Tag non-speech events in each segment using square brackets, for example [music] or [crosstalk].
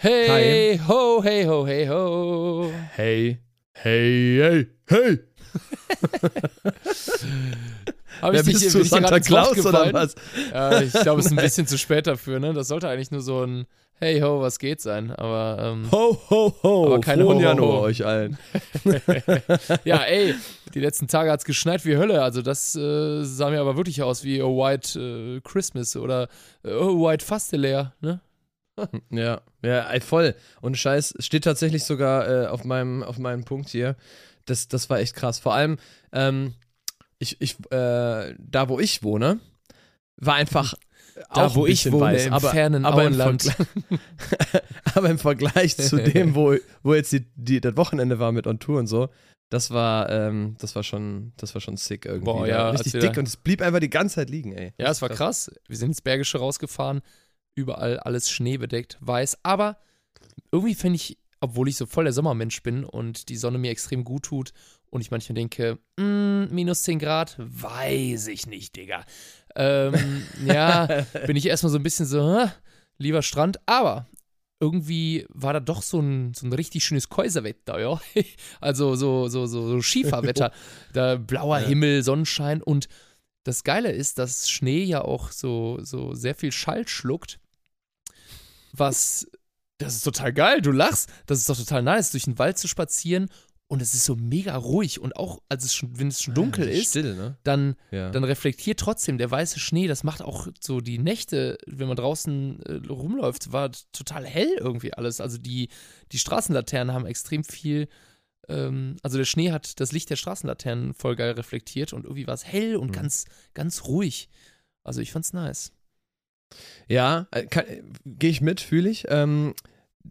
Hey ho, hey ho, hey ho. Hey, hey, hey, hey. [laughs] Hab Wer ich dich- bist bin du, Santa Claus oder was? Ja, ich glaube, es ist ein [laughs] bisschen zu spät dafür, ne? Das sollte eigentlich nur so ein Hey ho, was geht sein, aber ähm, Ho, ho, ho. Aber keine Frohen Ho, ho, Januar ho. euch allen. [laughs] ja, ey, die letzten Tage hat's geschneit wie Hölle, also das äh, sah mir aber wirklich aus wie A White äh, Christmas oder äh, A White Fasteleer, ne? Ja, ja, voll. Und Scheiß, steht tatsächlich sogar äh, auf, meinem, auf meinem Punkt hier. Das, das war echt krass. Vor allem, ähm, ich, ich, äh, da wo ich wohne, war einfach. Da, auch wo ich wohne, weiß, im aber, fernen aber im Auenland. Vergleich- [laughs] aber im Vergleich zu [laughs] dem, wo, wo jetzt die, die, das Wochenende war mit On Tour und so, das war, ähm, das war schon, das war schon sick irgendwie. Boah, ja, richtig dick und es blieb einfach die ganze Zeit liegen, ey. Ja, es war krass. Wir sind ins Bergische rausgefahren, überall alles schneebedeckt, weiß. Aber irgendwie finde ich, obwohl ich so voll der Sommermensch bin und die Sonne mir extrem gut tut und ich manchmal denke, mm, minus 10 Grad, weiß ich nicht, Digga. Ähm, [laughs] ja, bin ich erstmal so ein bisschen so, lieber Strand, aber irgendwie war da doch so ein, so ein richtig schönes Käuserwetter, ja. [laughs] Also so, so, so, so Schieferwetter. [laughs] da blauer Ja. Himmel, Sonnenschein und das Geile ist, dass Schnee ja auch so, so sehr viel Schall schluckt. Was, das ist total geil, du lachst. Das ist doch total nice, durch den Wald zu spazieren und es ist so mega ruhig und auch, als es schon, wenn es schon dunkel Ja, ist, Still, ne? dann, Ja. dann reflektiert trotzdem der weiße Schnee. Das macht auch so die Nächte, wenn man draußen äh, rumläuft, war total hell irgendwie alles. Also die, die Straßenlaternen haben extrem viel, ähm, also der Schnee hat das Licht der Straßenlaternen voll geil reflektiert und irgendwie war es hell und Mhm. ganz, ganz ruhig. Also ich fand's nice. Ja, äh, äh, gehe ich mit, fühle ich. Ähm,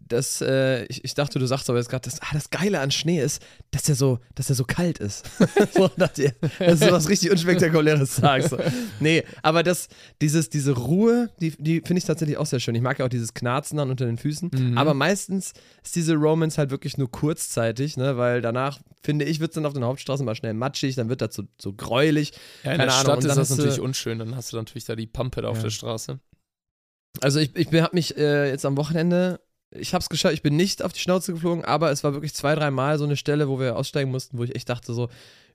das, äh, ich, ich dachte, du sagst aber jetzt gerade, das, ah, das Geile an Schnee ist, dass er so, dass er so kalt ist. [laughs] so, dachte ich, dass du was richtig Unspektakuläres sagst. So. Nee, aber das, dieses, diese Ruhe, die, die finde ich tatsächlich auch sehr schön. Ich mag ja auch dieses Knarzen dann unter den Füßen. Mhm. Aber meistens ist diese Romance halt wirklich nur kurzzeitig, ne? weil danach, finde ich, wird es dann auf den Hauptstraßen mal schnell matschig, dann wird das so, so gräulich. Ja, in Keine der Ahnung, Stadt ist das natürlich unschön. Dann hast du natürlich da die Pampe da auf Ja. der Straße. Also ich, ich habe mich äh, jetzt am Wochenende, ich habe es geschafft, ich bin nicht auf die Schnauze geflogen, aber es war wirklich zwei, drei Mal so eine Stelle, wo wir aussteigen mussten, wo ich echt dachte so,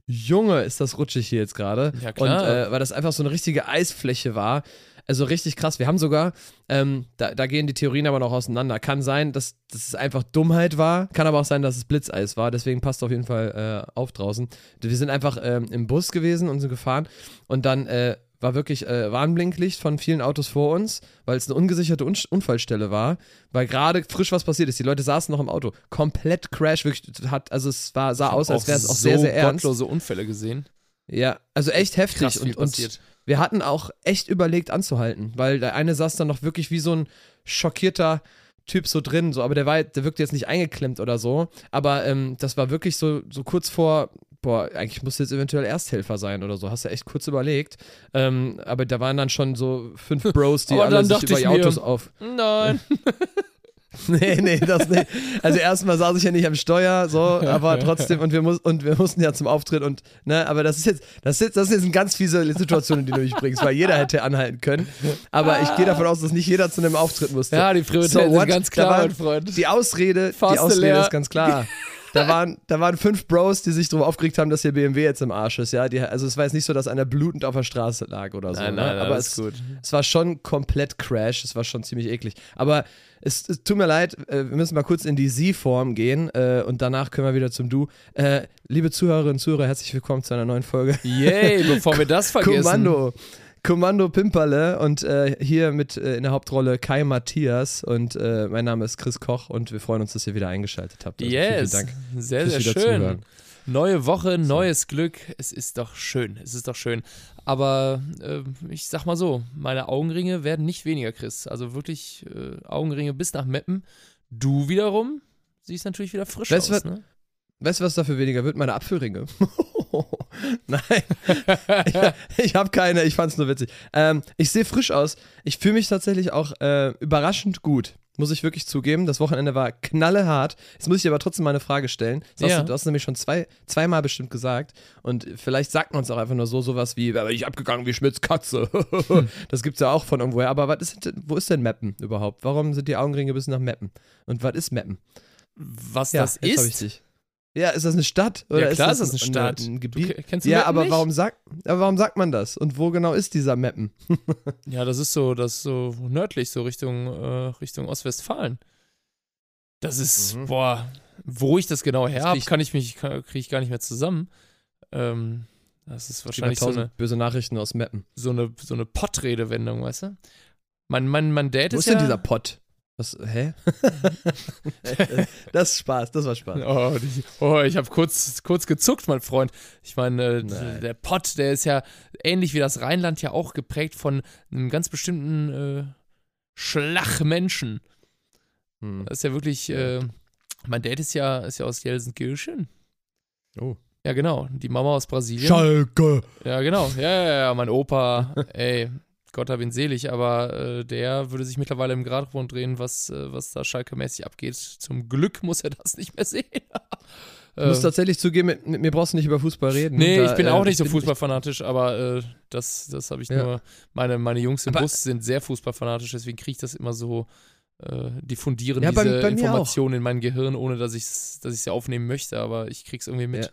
Junge, ist das rutschig hier jetzt gerade. Ja, Und klar. äh, weil das einfach so eine richtige Eisfläche war. Also richtig krass. Wir haben sogar, ähm, da, da gehen die Theorien aber noch auseinander. Kann sein, dass, dass es einfach Dummheit war. Kann aber auch sein, dass es Blitzeis war. Deswegen passt auf jeden Fall äh, auf draußen. Wir sind einfach ähm, im Bus gewesen und sind gefahren. Und dann äh, war wirklich äh, Warnblinklicht von vielen Autos vor uns, weil es eine ungesicherte Un Unfallstelle war. Weil gerade frisch was passiert ist. Die Leute saßen noch im Auto. Komplett Crash. Wirklich, hat, also es war, sah aus, als wäre es auch so sehr, sehr ernst. gottlose Unfälle gesehen. Ja, also echt heftig. Krass und, und wir hatten auch echt überlegt anzuhalten, weil der eine saß dann noch wirklich wie so ein schockierter Typ so drin, so, aber der war, der wirkte jetzt nicht eingeklemmt oder so, aber ähm, das war wirklich so, so kurz vor, boah, eigentlich musste jetzt eventuell Ersthelfer sein oder so, hast du echt kurz überlegt, ähm, aber da waren dann schon so fünf Bros, die Aber [laughs] alle sich über die ich mir- Autos auf, Nein. [laughs] nee, nee, das nicht. Also erstmal saß ich ja nicht am Steuer, so, [laughs] aber trotzdem, und wir, muss, und wir mussten ja zum Auftritt und, ne, aber das ist jetzt, das ist jetzt, das ist jetzt eine ganz fiese Situation, in die du mich bringst, weil jeder hätte anhalten können. Aber ich gehe davon aus, dass nicht jeder zu einem Auftritt musste. Ja, die Prioritäten So sind ganz klar, mein Freund. Die Ausrede, Faste die Ausrede leer. ist ganz klar. Da waren, da waren fünf Bros, die sich darüber aufgeregt haben, dass der BMW jetzt im Arsch ist, ja. Die, also es war jetzt nicht so, dass einer blutend auf der Straße lag oder so. Nein, ne? nein, aber alles es, gut. es war schon komplett Crash, es war schon ziemlich eklig. Aber es, es tut mir leid, äh, wir müssen mal kurz in die Sie-Form gehen äh, und danach können wir wieder zum Du. Äh, liebe Zuhörerinnen und Zuhörer, herzlich willkommen zu einer neuen Folge. Yay, bevor wir das [laughs] vergessen. Kommando. Kommando Pimperle und äh, hier mit äh, in der Hauptrolle Kai Matthias und äh, mein Name ist Chris Koch und wir freuen uns, dass ihr wieder eingeschaltet habt. Also Yes, Vielen, vielen Dank. sehr, sehr schön. Zuhören. Neue Woche, neues Glück. Es ist doch schön. Es ist doch schön. Aber äh, ich sag mal so, meine Augenringe werden nicht weniger, Chris. Also wirklich äh, Augenringe bis nach Meppen. Du wiederum siehst natürlich wieder frisch Weißt aus, was- ne? Weißt du, was dafür weniger wird? Meine Apfelringe. [laughs] [laughs] Nein, [laughs] ich, ich habe keine, ich fand's nur witzig. Ähm, ich sehe frisch aus. Ich fühle mich tatsächlich auch äh, überraschend gut. muss ich wirklich zugeben. Das Wochenende war knallehart. Jetzt muss ich dir aber trotzdem mal eine Frage stellen. Das Ja. hast du, du hast nämlich schon zwei, zweimal bestimmt gesagt. Und vielleicht sagt man uns auch einfach nur so sowas wie, aber ich abgegangen wie Schmitz Katze. [laughs] das gibt's ja auch von irgendwoher. Aber was ist, denn- wo ist denn Meppen überhaupt? Warum sind die Augenringe bis nach Meppen? Und was ist Meppen? Was Ja, das ist? Ja, ist das eine Stadt? Oder Ja, klar ist das ist das eine ein, Stadt. Ein, Du, Gebiet? ke- kennst du Ja, Meppen aber nicht? warum, sagt, aber warum sagt man das? Und wo genau ist dieser Meppen? [laughs] Ja, das ist so, das ist so nördlich, so Richtung, äh, Richtung Ostwestfalen. Das ist, Mhm. boah, wo ich das genau her habe, kann ich mich, kriege ich gar nicht mehr zusammen. Ähm, das ist wahrscheinlich so eine, böse Nachrichten aus Meppen. so eine, so eine Pottredewendung, weißt du? Mein, mein, mein Dad Wo ist ist denn ja, dieser Pott? Was, hä? [laughs] das ist Spaß, das war Spaß. Oh, die, oh ich habe kurz, kurz gezuckt, mein Freund. Ich meine, äh, der Pott, der ist ja ähnlich wie das Rheinland ja auch geprägt von einem ganz bestimmten äh, Schlachmenschen. Hm. Das ist ja wirklich, äh, mein Dad ist ja, ist ja aus Gelsenkirchen. Oh. Ja, genau. Die Mama aus Brasilien. Schalke! Ja, genau. Ja, ja, ja, mein Opa, [laughs] ey, Gott hab ihn selig, aber äh, der würde sich mittlerweile im Gradrund drehen, was, äh, was da Schalke-mäßig abgeht. Zum Glück muss er das nicht mehr sehen. [laughs] Ich muss Äh, tatsächlich zugeben, mit, mit mir brauchst du nicht über Fußball reden. Nee, Da, ich bin äh, auch nicht so fußballfanatisch, aber äh, das, das habe ich Ja. nur. Meine, meine Jungs im Aber- Bus sind sehr fußballfanatisch, deswegen kriege ich das immer so. Äh, diffundieren Ja, bei- diese bei mir Informationen in mein Gehirn, ohne dass ich dass ich sie aufnehmen möchte, aber ich krieg's irgendwie mit. Ja.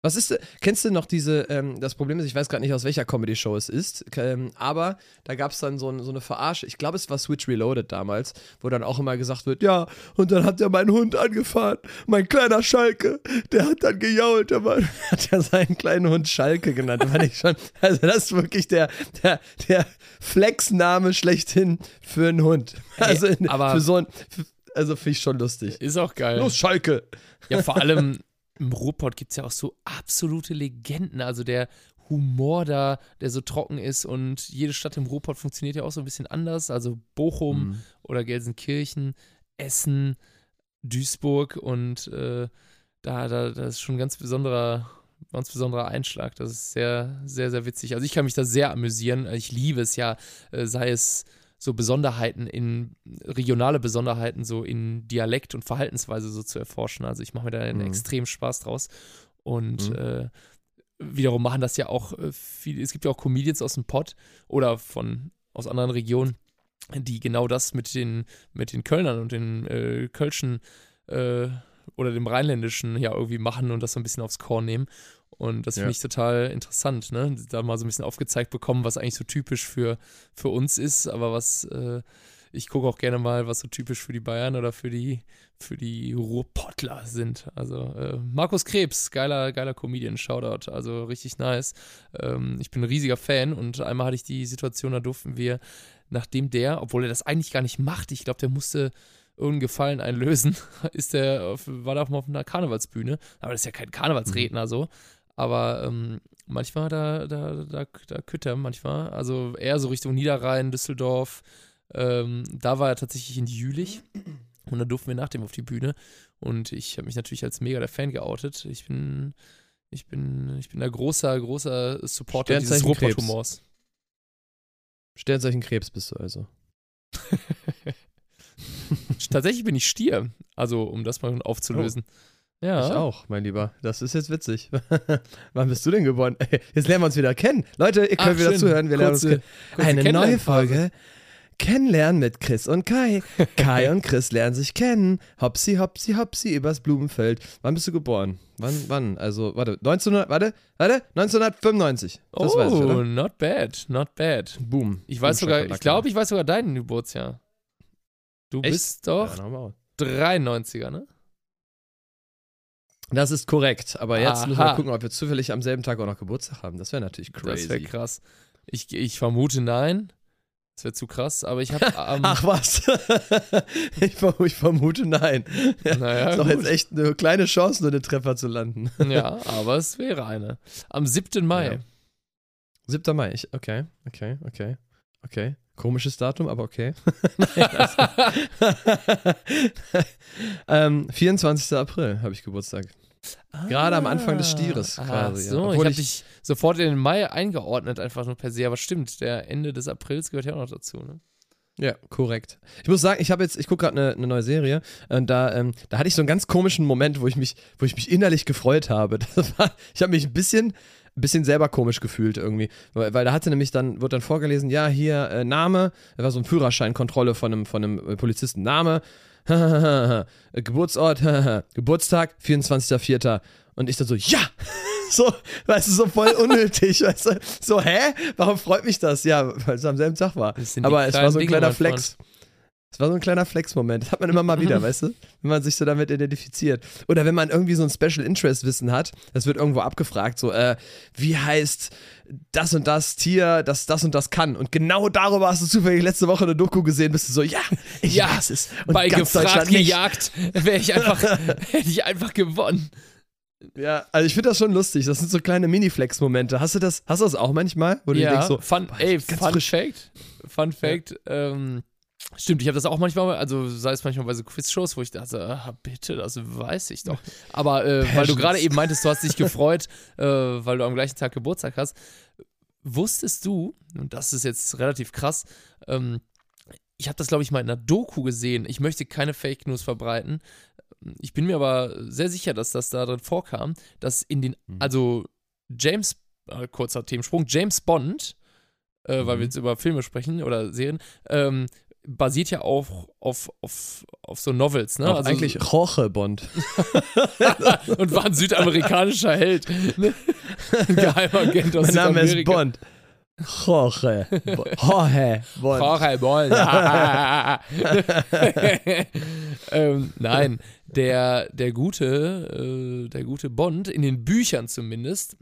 Was ist, kennst du noch diese, ähm, das Problem ist, ich weiß gerade nicht, aus welcher Comedy-Show es ist, ähm, aber da gab es dann so, ein, so eine Verarsche, ich glaube, es war Switch Reloaded damals, wo dann auch immer gesagt wird, ja, und dann hat er meinen Hund angefahren, mein kleiner Schalke, der hat dann gejault, der Mann [laughs] hat ja seinen kleinen Hund Schalke genannt, fand ich schon, also das ist wirklich der, der, der Flex-Name schlechthin für einen Hund. Also in, aber- für so ein, also finde ich schon lustig. Ist auch geil. Los, Schalke! Ja, vor allem im Ruhrpott gibt es ja auch so absolute Legenden. Also der Humor da, der so trocken ist und jede Stadt im Ruhrpott funktioniert ja auch so ein bisschen anders. Also Bochum Mhm. oder Gelsenkirchen, Essen, Duisburg und äh, da, da, das ist schon ein ganz besonderer, ganz besonderer Einschlag. Das ist sehr, sehr, sehr witzig. Also ich kann mich da sehr amüsieren. Ich liebe es ja, äh, sei es so Besonderheiten in regionale Besonderheiten so in Dialekt und Verhaltensweise so zu erforschen. Also ich mache mir da einen Mhm. extremen Spaß draus. Und Mhm. äh, wiederum machen das ja auch äh, viele, es gibt ja auch Comedians aus dem Pott oder von aus anderen Regionen, die genau das mit den, mit den Kölnern und den äh, Kölschen äh, oder dem Rheinländischen ja irgendwie machen und das so ein bisschen aufs Korn nehmen. Und das finde Ja. ich total interessant, ne? Da mal so ein bisschen aufgezeigt bekommen, was eigentlich so typisch für, für uns ist, aber was äh, ich gucke auch gerne mal, was so typisch für die Bayern oder für die, für die Ruhrpottler sind. Also äh, Markus Krebs, geiler, geiler Comedian, Shoutout, also richtig nice. Ähm, ich bin ein riesiger Fan und einmal hatte ich die Situation, da durften wir, nachdem der, obwohl er das eigentlich gar nicht macht, ich glaube, der musste irgendeinen Gefallen einlösen, [laughs] ist der auf, war da auf einer Karnevalsbühne, aber das ist ja kein Karnevalsredner so. Aber ähm, manchmal da, da, da, da Kütter, manchmal. Also eher so Richtung Niederrhein, Düsseldorf. Ähm, da war er tatsächlich in Jülich. Und dann durften wir nach dem auf die Bühne. Und ich habe mich natürlich als mega der Fan geoutet. Ich bin, ich bin, ich bin ein großer, großer Supporter dieses. Ruhrpott-Humors. Sternzeichen Krebs bist du also. [laughs] Tatsächlich bin ich Stier. Also, um das mal aufzulösen. Ja. Ich auch, mein Lieber. Das ist jetzt witzig. [laughs] Wann bist du denn geboren? Jetzt lernen wir uns wieder kennen. Leute, ihr könnt Ach, wieder schön. zuhören. Wir lernen uns Kurze- kennen. kurze Eine neue. Folge. Kennenlernen mit Chris und Kai. [laughs] Kai und Chris lernen sich kennen. Hopsi, hopsi, hopsi übers Blumenfeld. Wann bist du geboren? Wann, wann? Also, warte, 1900, warte, warte, 1995. Das oh, weiß ich, oder? not bad, not bad. Boom. Ich weiß Boom, sogar, ich glaube, ich weiß sogar dein Geburtsjahr. Du Echt? bist doch Ja, dann haben wir auch. 93er, ne? Das ist korrekt, aber jetzt müssen wir Aha. gucken, ob wir zufällig am selben Tag auch noch Geburtstag haben. Das wäre natürlich crazy. Das wäre krass. Ich, ich vermute nein. Das wäre zu krass, aber ich habe ähm, [laughs] Ach was? [laughs] ich, ich vermute nein. naja, ist doch jetzt echt eine kleine Chance, nur den Treffer zu landen. [laughs] ja, aber es wäre eine. Am 7. Mai. Ja. 7. Mai, ich, okay, okay, okay, okay. Komisches Datum, aber okay. Nein, [laughs] ähm, 24. April habe ich Geburtstag. Gerade am Anfang des Stieres Ah, quasi, ja. So, Obwohl ich habe ich- dich sofort in den Mai eingeordnet, einfach nur per se. Aber stimmt, der Ende des Aprils gehört ja auch noch dazu, ne? Ja, korrekt. Ich muss sagen, ich habe jetzt, ich gucke gerade eine, eine neue Serie und da, ähm, da hatte ich so einen ganz komischen Moment, wo ich mich, wo ich mich innerlich gefreut habe. War, ich habe mich ein bisschen, bisschen selber komisch gefühlt irgendwie, weil, weil da hatte nämlich dann, wird dann vorgelesen, ja, hier äh, Name, da war so eine Führerscheinkontrolle von einem, von einem äh, Polizisten, Name, [laughs] Geburtsort, [laughs] Geburtstag, 24.04. Und ich dann so, ja! [laughs] So, weißt du, so voll unnötig, weißt du? So, hä? Warum freut mich das? Ja, weil es am selben Tag war. Das Aber es war so ein Dinge, kleiner Flex. Es war so ein kleiner Flex-Moment. Das hat man immer mal wieder, [laughs] weißt du? Wenn man sich so damit identifiziert. Oder wenn man irgendwie so ein Special Interest-Wissen hat, das wird irgendwo abgefragt, so, äh, wie heißt das und das Tier, das das und das kann? Und genau darüber hast du zufällig letzte Woche eine Doku gesehen, bist du so, ja, [laughs] ich Ja, weiß es. Und Bei gefragt gejagt wäre ich einfach, [laughs] hätte ich einfach gewonnen. Ja, also ich finde das schon lustig. Das sind so kleine Mini-Flex-Momente. Hast du das, hast du das auch manchmal? Wo du ja, denkst so, fun, boah, ey, Fun frisch. Fact, Fun Fact, ähm, stimmt, ich habe das auch manchmal, also sei es manchmal bei so Quiz-Shows, wo ich dachte, ah, bitte, das weiß ich doch. Aber äh, weil du gerade eben meintest, du hast dich gefreut, [laughs] äh, weil du am gleichen Tag Geburtstag hast, wusstest du, und das ist jetzt relativ krass, ähm, ich habe das, glaube ich, mal in einer Doku gesehen. Ich möchte keine Fake News verbreiten. Ich bin mir aber sehr sicher, dass das da drin vorkam, dass in den, Mhm. also James, äh, kurzer Themensprung, James Bond, äh, weil Mhm. wir jetzt über Filme sprechen oder Serien, ähm, basiert ja auch auf, auf, auf so Novels, ne? Auch eigentlich Jorge Bond. [laughs] und war ein südamerikanischer Held. Ne? Ein Geheimagent aus mein Name ist. Bond. Jorge. Jorge Bond. Jorge Bond. [laughs] ähm, nein, der, der gute, äh, der gute Bond, in den Büchern zumindest,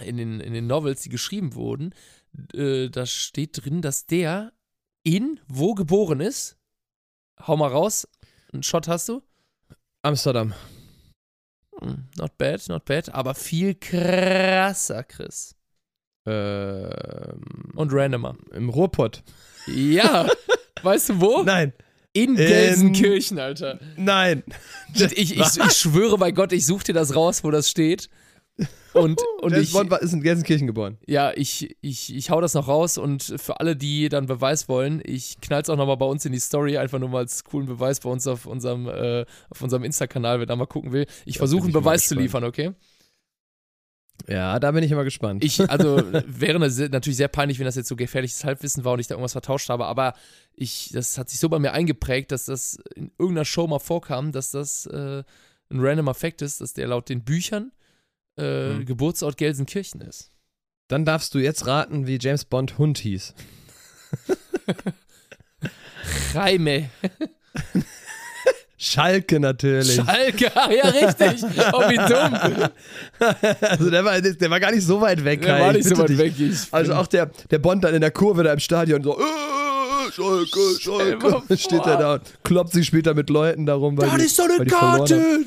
in den, in den Novels, die geschrieben wurden, äh, da steht drin, dass der in wo geboren ist. Hau mal raus. Einen Shot hast du? Amsterdam. Hm, Not bad, not bad, aber viel krasser, Chris. Ähm, Und randomer. Im Ruhrpott. Ja, [laughs] weißt du wo? Nein. In In- Gelsenkirchen, Alter. Nein. Ich, ich, ich, ich [laughs] schwöre bei Gott, ich suche dir das raus, wo das steht. [laughs] Und, und James ich, Bond war, ist in Gelsenkirchen geboren. ja, ich, ich, ich hau das noch raus und für alle, die dann Beweis wollen, ich knall's auch nochmal bei uns in die Story, einfach nur mal als coolen Beweis bei uns auf unserem, äh, auf unserem Insta-Kanal, wer da mal gucken will. Ich versuche einen Beweis zu liefern, okay? Ja, da bin ich immer gespannt. Ich, also, [laughs] wäre natürlich sehr peinlich, wenn das jetzt so gefährliches Halbwissen war und ich da irgendwas vertauscht habe, aber ich, das hat sich so bei mir eingeprägt, dass das in irgendeiner Show mal vorkam, dass das äh, ein random Fact ist, dass der laut den Büchern äh, Hm. Geburtsort Gelsenkirchen ist. Dann darfst du jetzt raten, wie James Bond Hund hieß. [laughs] Reime. [laughs] Schalke natürlich. Schalke, ja, richtig. Oh, wie dumm. [laughs] also der war, der war gar nicht so weit weg. Der Kai, war ich nicht so weit dich. weg. Ich Also auch der, der Bond dann in der Kurve da im Stadion so, äh, Schalke, Schalke. Steht er da und kloppt sich später mit Leuten darum, weil Das die, ist weil eine Karte.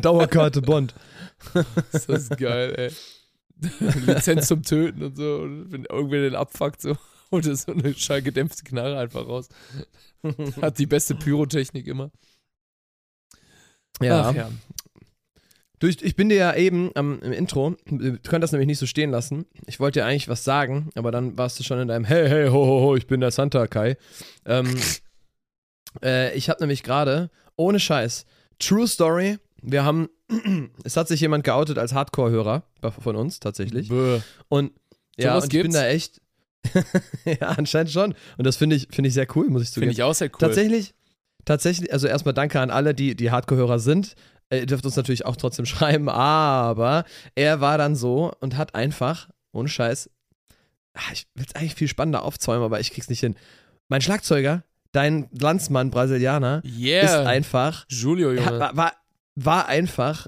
Dauerkarte Bond. Das ist geil, ey. [laughs] Lizenz zum Töten und so. Und wenn irgendwer den abfuckt, so [laughs] holt er so eine schallgedämpfte Knarre einfach raus. [laughs] Hat die beste Pyrotechnik immer. Ja. Ach ja. Du, ich, ich bin dir ja eben ähm, im Intro, du könntest das nämlich nicht so stehen lassen. Ich wollte dir eigentlich was sagen, aber dann warst du schon in deinem Hey, hey, ho, ho, ho, ich bin der Santa Kai. Ähm, äh, ich habe nämlich gerade, ohne Scheiß, True Story, wir haben, [clears throat] es hat sich jemand geoutet als Hardcore-Hörer von uns tatsächlich. Bäh. Und ja, Sowas und ich bin da echt, [laughs] ja, anscheinend schon. Und das finde ich, finde ich sehr cool, muss ich zugeben. Finde ich auch sehr cool. Tatsächlich, tatsächlich, also erstmal danke an alle, die, die Hardcore-Hörer sind. Ihr dürft uns natürlich auch trotzdem [laughs] schreiben, aber er war dann so und hat einfach, ohne Scheiß, ah, ich will es eigentlich viel spannender aufzäumen, aber ich krieg's nicht hin. Mein Schlagzeuger, dein Landsmann Brasilianer, ist Yeah. einfach, Julio, Junge. war, war, war einfach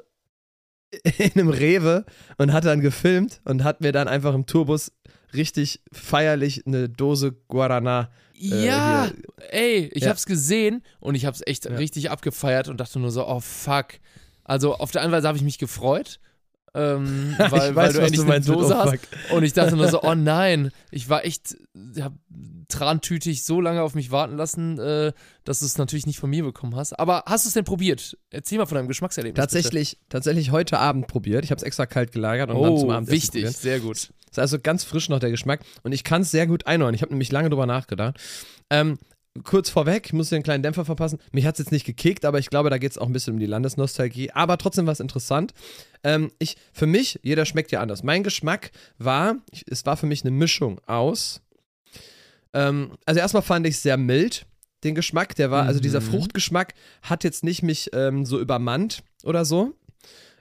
[laughs] in einem Rewe und hat dann gefilmt und hat mir dann einfach im Tourbus richtig feierlich eine Dose Guarana äh, ja, hier- ey, ich Ja. hab's gesehen und ich hab's echt Ja. richtig abgefeiert und dachte nur so, oh fuck. Also auf der einen Weise habe ich mich gefreut, ähm, [laughs] weil, ich weil weiß, du endlich eine Dose oh, hast. fuck. Und ich dachte nur so, [laughs] oh nein, ich war echt, hab trantütig so lange auf mich warten lassen, äh, dass du es natürlich nicht von mir bekommen hast. Aber hast du es denn probiert? Erzähl mal von deinem Geschmackserlebnis. Tatsächlich, tatsächlich heute Abend probiert. Ich habe es extra kalt gelagert bitte. und dann zum Oh, Abendessen wichtig, probiert. sehr gut. Ist also ganz frisch noch der Geschmack und ich kann es sehr gut einordnen. Ich habe nämlich lange drüber nachgedacht. Ähm, kurz vorweg, ich muss dir einen kleinen Dämpfer verpassen. Mich hat es jetzt nicht gekickt, aber ich glaube, da geht es auch ein bisschen um die Landesnostalgie. Aber trotzdem war es interessant. Ähm, ich, für mich, jeder schmeckt ja anders. Mein Geschmack war, ich, es war für mich eine Mischung aus. Ähm, also erstmal fand ich es sehr mild, den Geschmack. Der war, also dieser Mhm. Fruchtgeschmack hat jetzt nicht mich ähm, so übermannt oder so.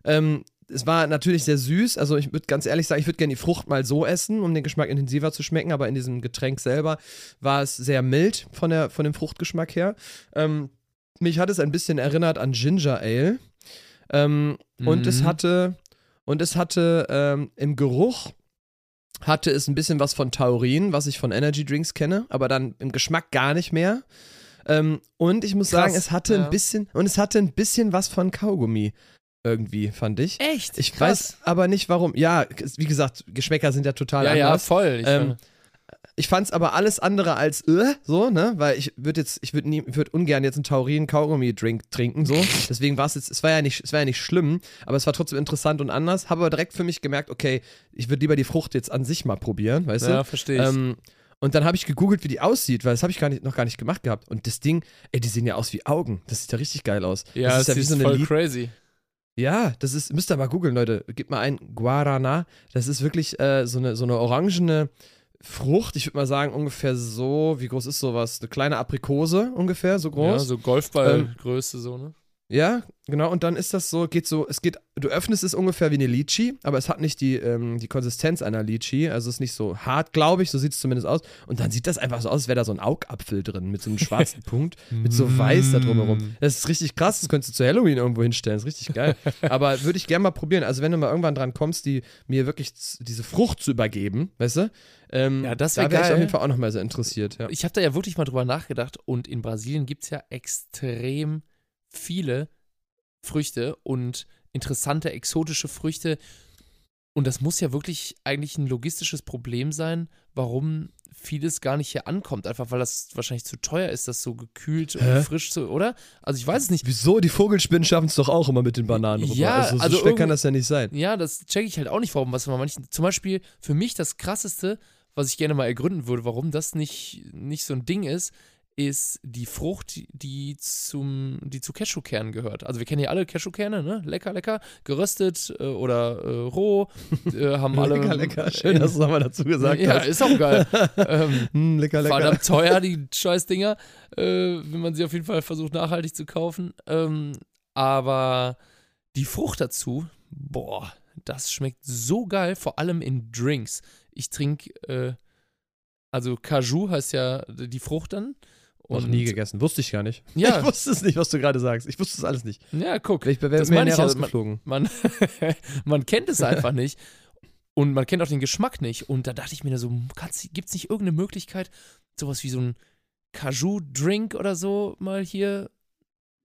Ähm, es war natürlich sehr süß. Also ich würde ganz ehrlich sagen, ich würde gerne die Frucht mal so essen, um den Geschmack intensiver zu schmecken. Aber in diesem Getränk selber war es sehr mild von, der, von dem Fruchtgeschmack her. Ähm, mich hat es ein bisschen erinnert an Ginger Ale. Ähm, Und es Mhm. hatte, und es hatte ähm, im Geruch hatte es ein bisschen was von Taurin, was ich von Energy Drinks kenne, aber dann im Geschmack gar nicht mehr. Ähm, und ich muss Krass, sagen, es hatte ja. ein bisschen, und es hatte ein bisschen was von Kaugummi irgendwie, fand ich. Echt? Ich Krass. weiß aber nicht warum. Ja, wie gesagt, Geschmäcker sind ja total Ja, ja, anders. voll. Ich Ähm, Ich fand es aber alles andere als äh, so, ne? Weil ich würde jetzt, ich würde nie, ich würde ungern jetzt einen Taurin-Kaugummi-Drink trinken, so. [laughs] Deswegen war es jetzt, es war ja nicht, es war ja nicht schlimm, aber es war trotzdem interessant und anders. Habe aber direkt für mich gemerkt, okay, ich würde lieber die Frucht jetzt an sich mal probieren, weißt ja, du? verstehe ich. Ähm, und dann habe ich gegoogelt, wie die aussieht, weil das habe ich gar nicht, noch gar nicht gemacht gehabt. Und das Ding, ey, die sehen ja aus wie Augen. Das sieht ja richtig geil aus. ja, das ist ja wie so eine voll Lied crazy. Ja, das ist, müsst ihr mal googeln, Leute. Gebt mal ein Guarana. Das ist wirklich äh, so, eine, so eine orangene Frucht. Ich würde mal sagen, ungefähr so, wie groß ist sowas? Eine kleine Aprikose ungefähr, so Ja, groß. so Golfballgröße so, ne? Ja, genau. Und dann ist das so, geht so, es geht, du öffnest es ungefähr wie eine Litchi, aber es hat nicht die, ähm, die Konsistenz einer Litchi. Also es ist nicht so hart, glaube ich, so sieht es zumindest aus. Und dann sieht das einfach so aus, als wäre da so ein Augapfel drin mit so einem schwarzen [laughs] Punkt, mit so weiß da Mm. drumherum. Das ist richtig krass, das könntest du zu Halloween irgendwo hinstellen, das ist richtig geil. [laughs] aber würde ich gerne mal probieren. Also wenn du mal irgendwann dran kommst, die, mir wirklich diese Frucht zu übergeben, weißt du? Ähm, Ja, das da wär wäre ich auf jeden Fall auch nochmal sehr interessiert, ja. Ich habe da ja wirklich mal drüber nachgedacht und in Brasilien gibt es ja extrem viele Früchte und interessante exotische Früchte. Und das muss ja wirklich eigentlich ein logistisches Problem sein, warum vieles gar nicht hier ankommt. Einfach weil das wahrscheinlich zu teuer ist, das so gekühlt Hä? und frisch zu, oder? Also ich weiß es nicht. Wieso? Die Vogelspinnen schaffen es doch auch immer mit den Bananen rüber. Ja, also so also schwer kann das ja nicht sein. Ja, das checke ich halt auch nicht, warum was bei manchen. Zum Beispiel für mich das krasseste, was ich gerne mal ergründen würde, warum das nicht, nicht so ein Ding ist, ist die Frucht, die zum, die zu Cashewkernen gehört. Also wir kennen ja alle Cashewkerne, ne? Lecker, lecker, geröstet äh, oder äh, roh. Äh, haben [laughs] alle. lecker, lecker. Schön, dass du nochmal dazu gesagt ja, hast. ist auch geil. [laughs] ähm, Hm, lecker, lecker. verdammt teuer, die Scheißdinger, äh, wenn man sie auf jeden Fall versucht nachhaltig zu kaufen. Ähm, aber die Frucht dazu, boah, das schmeckt so geil, vor allem in Drinks. Ich trinke, äh, also Caju heißt ja die Frucht dann. Noch Und nie gegessen. Wusste ich gar nicht. Ja. [laughs] Ich wusste es nicht, was du gerade sagst. Ich wusste es alles nicht. Ja, guck, Vielleicht wäre mir ich ja, man- rausgeflogen. man, [laughs] man kennt es [laughs] einfach nicht. Und man kennt auch den Geschmack nicht. Und da dachte ich mir so, gibt es nicht irgendeine Möglichkeit, sowas wie so ein Caju-Drink oder so mal hier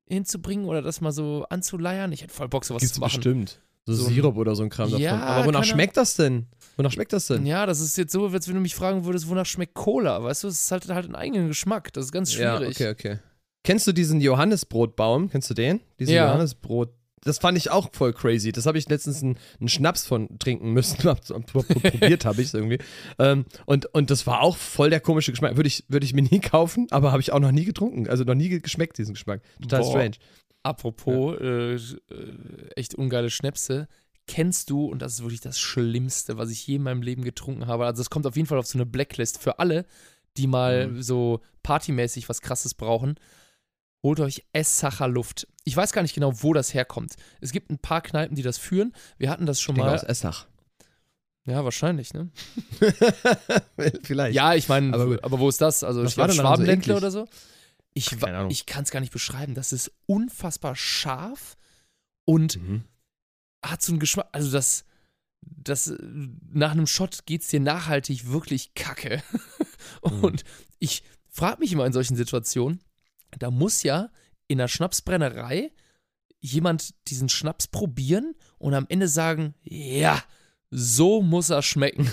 hinzubringen oder das mal so anzuleiern? Ich hätte voll Bock, sowas Gibt's zu machen. bestimmt. So, So Sirup oder so ein Kram Ja, davon. Aber wonach schmeckt das denn? Wonach schmeckt das denn? Ja, das ist jetzt so, als wenn du mich fragen würdest, wonach schmeckt Cola. Weißt du, es ist halt, halt einen eigenen Geschmack. Das ist ganz schwierig. Ja, okay, okay. Kennst du diesen Johannesbrotbaum? Kennst du den? Diesen Ja. Johannesbrot. Das fand ich auch voll crazy. Das habe ich letztens einen, einen Schnaps von trinken müssen. [laughs] Probiert habe ich es irgendwie. Ähm, und, und das war auch voll der komische Geschmack. Würde ich, würde ich mir nie [laughs] kaufen, aber habe ich auch noch nie getrunken. Also noch nie ge- geschmeckt, diesen Geschmack. Total Boah. strange. Apropos äh, äh, echt ungeile Schnäpse. Kennst du, und das ist wirklich das Schlimmste, was ich je in meinem Leben getrunken habe, also es kommt auf jeden Fall auf so eine Blacklist für alle, die mal Mhm. so partymäßig was krasses brauchen. Holt euch Essacher Luft. Ich weiß gar nicht genau, wo das herkommt. Es gibt ein paar Kneipen, die das führen. Wir hatten das schon Klingt mal. aus Essach. Ja, wahrscheinlich, ne? [laughs] Vielleicht. Ja, ich meine, Aber aber, wo ist das? Also, Was ich war glaube, so Schwabenländler eklig? oder so. Ich, ich kann es gar nicht beschreiben. Das ist unfassbar scharf und Mhm. hat so einen Geschmack. Also, das, das äh, nach einem Shot geht es dir nachhaltig wirklich kacke. [laughs] Mhm. Und ich frage mich immer in solchen Situationen, da muss ja in der Schnapsbrennerei jemand diesen Schnaps probieren und am Ende sagen, ja, so muss er schmecken.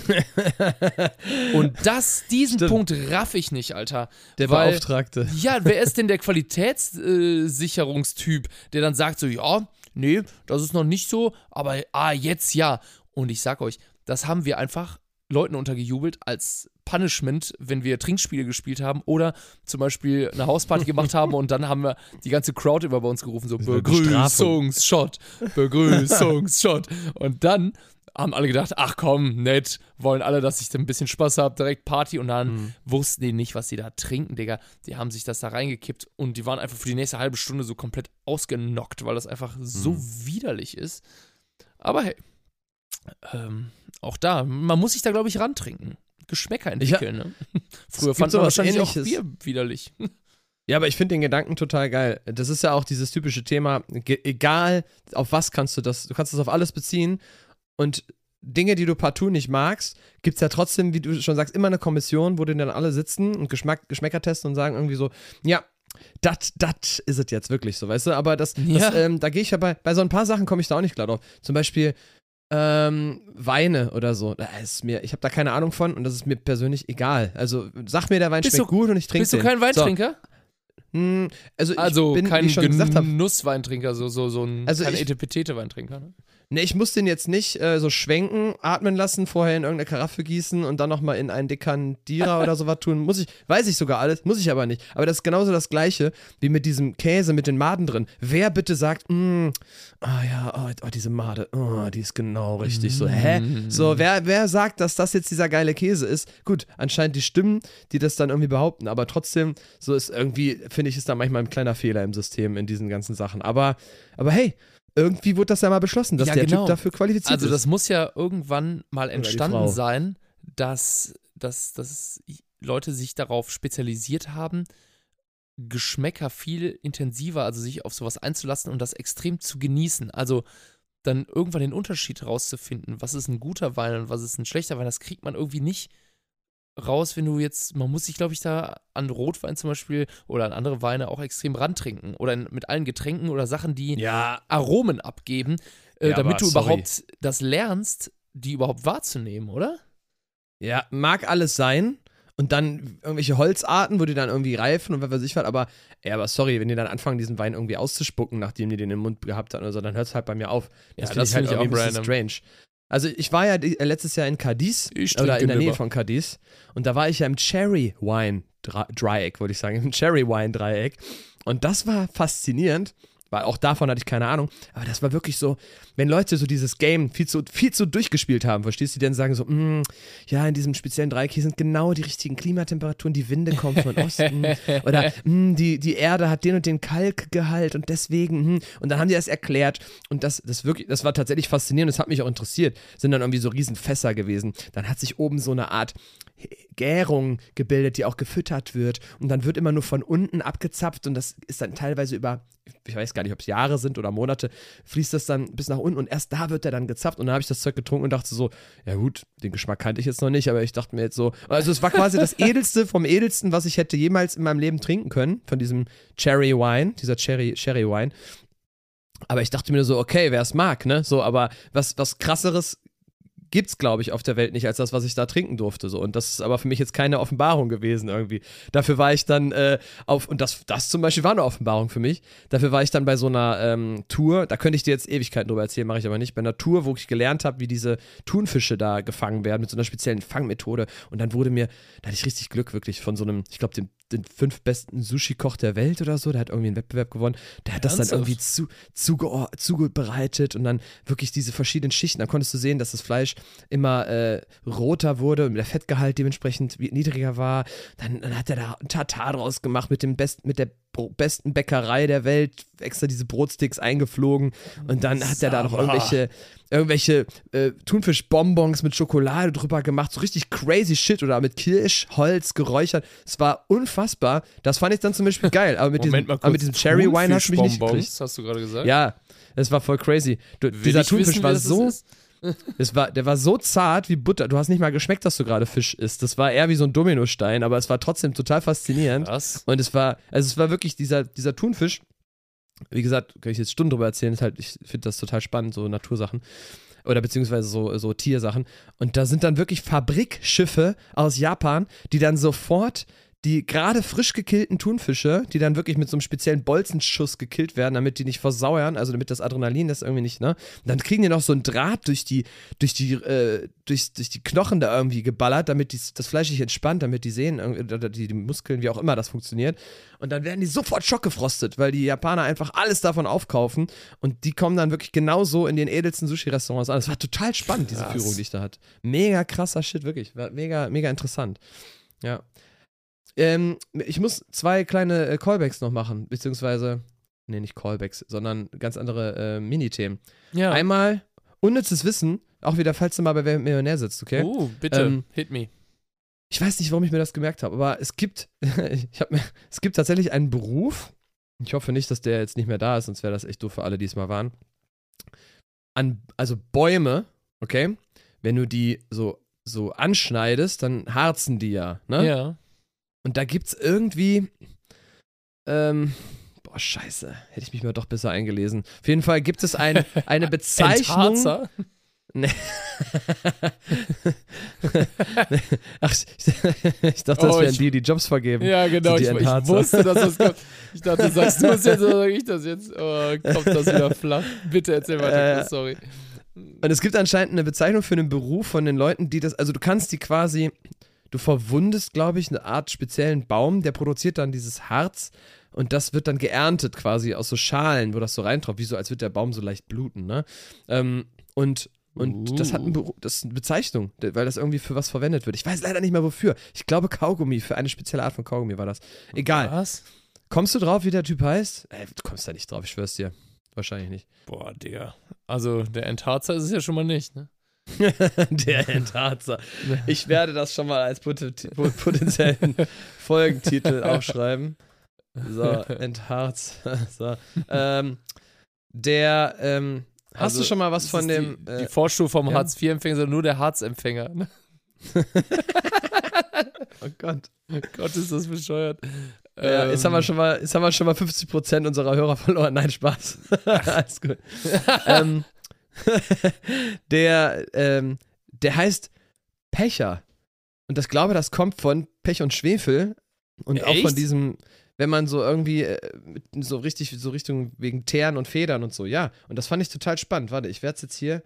[laughs] Und das, diesen Stimmt. Punkt raff ich nicht, Alter. Der weil- Beauftragte. Ja, wer ist denn der Qualitätssicherungstyp, der dann sagt so, ja, nee, das ist noch nicht so, aber ah, jetzt ja. Und ich sag euch, das haben wir einfach Leuten untergejubelt als Punishment, wenn wir Trinkspiele gespielt haben oder zum Beispiel eine Hausparty gemacht haben und dann haben wir die ganze Crowd über bei uns gerufen, so. Begrüßungsshot, Begrüßungsshot. Und dann haben alle gedacht, ach komm, nett, wollen alle, dass ich da ein bisschen Spaß habe, direkt Party und dann Mhm. wussten die nicht, was sie da trinken, Digga. Die haben sich das da reingekippt und die waren einfach für die nächste halbe Stunde so komplett ausgenockt, weil das einfach so Mhm. widerlich ist. Aber hey, ähm, auch da, man muss sich da, glaube ich, rantrinken. Geschmäcker entwickeln, ne? Früher fand man wahrscheinlich auch. Bier widerlich. [laughs] Ja, aber ich finde den Gedanken total geil. Das ist ja auch dieses typische Thema, egal auf was kannst du das, du kannst das auf alles beziehen und Dinge, die du partout nicht magst, gibt es ja trotzdem, wie du schon sagst, immer eine Kommission, wo die dann alle sitzen und Geschmack, Geschmäcker testen und sagen irgendwie so, ja, das, das ist es jetzt wirklich so, weißt du? Aber das, Ja. das ähm, da gehe ich ja bei, bei so ein paar Sachen komme ich da auch nicht klar drauf. Zum Beispiel ähm, Weine oder so. Da ist mir, ich habe da keine Ahnung von und das ist mir persönlich egal. Also sag mir, der Wein Bist schmeckt du- gut und ich trinke Bist du kein Weintrinker? So, hm, also, also ich bin, kein Genussweintrinker, so, so, so ein Also kein Etepetete-Weintrinker. Ne? Ne, ich muss den jetzt nicht äh, so schwenken, atmen lassen, vorher in irgendeine Karaffe gießen und dann nochmal in einen Dekantierer oder sowas tun. Muss ich, weiß ich sogar alles, muss ich aber nicht. Aber das ist genauso das Gleiche wie mit diesem Käse mit den Maden drin. Wer bitte sagt, mm, ah ja, oh, oh, diese Made, oh, die ist genau richtig. So, hä? So, wer, wer sagt, dass das jetzt dieser geile Käse ist? Gut, anscheinend die Stimmen, die das dann irgendwie behaupten, aber trotzdem, so ist irgendwie, finde ich, ist da manchmal ein kleiner Fehler im System in diesen ganzen Sachen. Aber, aber hey, irgendwie wurde das ja mal beschlossen, dass Ja, der genau. Typ dafür qualifiziert Also ist. das muss ja irgendwann mal entstanden sein, dass, dass, dass Leute sich darauf spezialisiert haben, Geschmäcker viel intensiver, also sich auf sowas einzulassen und das extrem zu genießen. Also dann irgendwann den Unterschied rauszufinden, was ist ein guter Wein und was ist ein schlechter Wein, das kriegt man irgendwie nicht raus, wenn du jetzt, man muss sich, glaube ich, da an Rotwein zum Beispiel oder an andere Weine auch extrem rantrinken oder in, mit allen Getränken oder Sachen, die ja, Aromen abgeben, äh, Ja, damit aber du sorry. überhaupt das lernst, die überhaupt wahrzunehmen, oder? ja, mag alles sein. Und dann irgendwelche Holzarten, wo die dann irgendwie reifen und was weiß ich was, aber, ey, aber sorry, wenn die dann anfangen, diesen Wein irgendwie auszuspucken, nachdem die den im Mund gehabt haben oder so, dann hört es halt bei mir auf. Ja, finde das find ich irgendwie auch ein bisschen random. strange. Also ich war ja äh, letztes Jahr in Cadiz oder in der Nähe lieber. von Cadiz und da war ich ja im Cherry Wine Dreieck, wollte ich sagen, im Cherry Wine Dreieck und das war faszinierend, weil auch davon hatte ich keine Ahnung, aber das war wirklich so, wenn Leute so dieses Game viel zu, viel zu durchgespielt haben, verstehst du, die dann sagen so, "Mm, ja, in diesem speziellen Dreieck hier sind genau die richtigen Klimatemperaturen, die Winde kommen von Osten. [laughs] Oder "Mm, die, die Erde hat den und den Kalkgehalt und deswegen, hm." und dann haben die das erklärt. Und das, das wirklich, das war tatsächlich faszinierend, das hat mich auch interessiert, sind dann irgendwie so riesen Fässer gewesen, dann hat sich oben so eine Art Gärung gebildet, die auch gefüttert wird. Und dann wird immer nur von unten abgezapft und das ist dann teilweise über, ich weiß gar nicht, ob es Jahre sind oder Monate, fließt das dann bis nach unten und erst da wird er dann gezapft und dann habe ich das Zeug getrunken und dachte so, ja gut, den Geschmack kannte ich jetzt noch nicht, aber ich dachte mir jetzt so, also es war quasi das [laughs] edelste vom edelsten, was ich hätte jemals in meinem Leben trinken können, von diesem Cherry Wine, dieser Cherry, Cherry Wine. Aber ich dachte mir so, okay, wer es mag, ne? So, aber was, was krasseres gibt's, glaube ich, auf der Welt nicht als das, was ich da trinken durfte. So. Und das ist aber für mich jetzt keine Offenbarung gewesen irgendwie. Dafür war ich dann äh, auf, und das, das zum Beispiel war eine Offenbarung für mich. Dafür war ich dann bei so einer ähm, Tour, da könnte ich dir jetzt Ewigkeiten drüber erzählen, mache ich aber nicht, bei einer Tour, wo ich gelernt habe, wie diese Thunfische da gefangen werden mit so einer speziellen Fangmethode. Und dann wurde mir, da hatte ich richtig Glück wirklich von so einem, ich glaube, den, den fünf besten Sushi-Koch der Welt oder so, der hat irgendwie einen Wettbewerb gewonnen. Der hat das dann Ernsthaft? irgendwie zu, zuge zubereitet und dann wirklich diese verschiedenen Schichten. Dann konntest du sehen, dass das Fleisch immer äh, roter wurde und der Fettgehalt dementsprechend niedriger war. Dann, dann hat er da ein Tatar draus gemacht mit dem best, mit der besten Bäckerei der Welt, extra diese Brotsticks eingeflogen und dann hat er da noch irgendwelche irgendwelche äh, Thunfischbonbons mit Schokolade drüber gemacht, so richtig crazy shit oder mit Kirschholz geräuchert. Es war unfassbar. Das fand ich dann zum Beispiel geil. Aber mit, Moment diesem, aber mit diesem Cherry Wine hast du mich nicht gekriegt. Hast du gerade gesagt? Ja, es war voll crazy. Du, dieser Thunfisch wissen, war so, ist? Es war, der war so zart wie Butter. Du hast nicht mal geschmeckt, dass du gerade Fisch isst. Das war eher wie so ein Dominostein, aber es war trotzdem total faszinierend. Was? Und es war, also es war wirklich dieser, dieser Thunfisch. Wie gesagt, kann ich jetzt Stunden drüber erzählen, ist halt, ich finde das total spannend, so Natursachen. Oder beziehungsweise so, so Tiersachen. Und da sind dann wirklich Fabrikschiffe aus Japan, die dann sofort die gerade frisch gekillten Thunfische, die dann wirklich mit so einem speziellen Bolzenschuss gekillt werden, damit die nicht versauern, also damit das Adrenalin das irgendwie nicht, ne? Dann kriegen die noch so einen Draht durch die, durch die, äh, durch, durch die Knochen da irgendwie geballert, damit die, das Fleisch sich entspannt, damit die sehen, die, die Muskeln, wie auch immer das funktioniert. Und dann werden die sofort schockgefrostet, weil die Japaner einfach alles davon aufkaufen und die kommen dann wirklich genauso in den edelsten Sushi-Restaurants an. Das war total spannend, diese. Führung, die ich da hatte. Mega krasser Shit, wirklich. War mega, mega interessant. Ja. Ähm, ich muss zwei kleine äh, Callbacks noch machen, beziehungsweise, nee, nicht Callbacks, sondern ganz andere äh, Mini-Themen. Ja. Einmal unnützes Wissen, auch wieder, falls du mal bei Wer Millionär sitzt, okay? Oh, bitte, Ähm, hit me. Ich weiß nicht, warum ich mir das gemerkt habe, aber es gibt, [laughs] ich hab mir, es gibt tatsächlich einen Beruf. Ich hoffe nicht, dass der jetzt nicht mehr da ist, sonst wäre das echt doof für alle, die es mal waren. An, also Bäume, okay? Wenn du die so, so anschneidest, dann harzen die ja, ne? Ja. Und da gibt's irgendwie, ähm, boah, scheiße, hätte ich mich mal doch besser eingelesen. Auf jeden Fall gibt es ein, [laughs] eine Bezeichnung. Entharzer? [laughs] Ach, ich, dachte, das Oh, wären die, die Jobs vergeben. Ja, genau. die Ich, ich wusste, dass das kommt. Ich dachte, sagst du es jetzt oder sag ich das jetzt? Oh, kommt das wieder [laughs] flach? Bitte erzähl weiter, Äh, sorry. Und es gibt anscheinend eine Bezeichnung für einen Beruf von den Leuten, die das, also du kannst die quasi, du verwundest, glaube ich, eine Art speziellen Baum, der produziert dann dieses Harz und das wird dann geerntet quasi aus so Schalen, wo das so reintropft, wie so, als würde der Baum so leicht bluten, ne? Ähm, und und das hat einen Uh. Das ist eine Bezeichnung, weil das irgendwie für was verwendet wird. Ich weiß leider nicht mehr wofür. Ich glaube Kaugummi, für eine spezielle Art von Kaugummi war das. Egal. Was? Kommst du drauf, wie der Typ heißt? Ey, du kommst da nicht drauf, ich schwör's dir. Wahrscheinlich nicht. Boah, Digga. Also, der Entharzer ist es ja schon mal nicht, ne? [laughs] Der Entharzer. [laughs] Ich werde das schon mal als pot- potenziellen [laughs] Folgentitel aufschreiben. So, Entharz. So. Ähm, der, ähm, hast Also, du schon mal was von dem. Die, äh, die Vorstufe vom ja. Hartz-IV-Empfänger, sondern nur der Hartz-Empfänger. Ne? oh Gott. Gott, ist das bescheuert. Ja, jetzt, haben wir Ähm, schon mal, jetzt haben wir schon mal 50% unserer Hörer verloren. Nein, Spaß. Alles gut. ähm, [laughs] der, ähm, der heißt Pecher. Und das glaube, das kommt von Pech und Schwefel. Und auch von Echt? diesem, wenn man so irgendwie äh, so richtig, so Richtung wegen Teeren und Federn und so, ja. Und das fand ich total spannend. Warte, ich werde es jetzt hier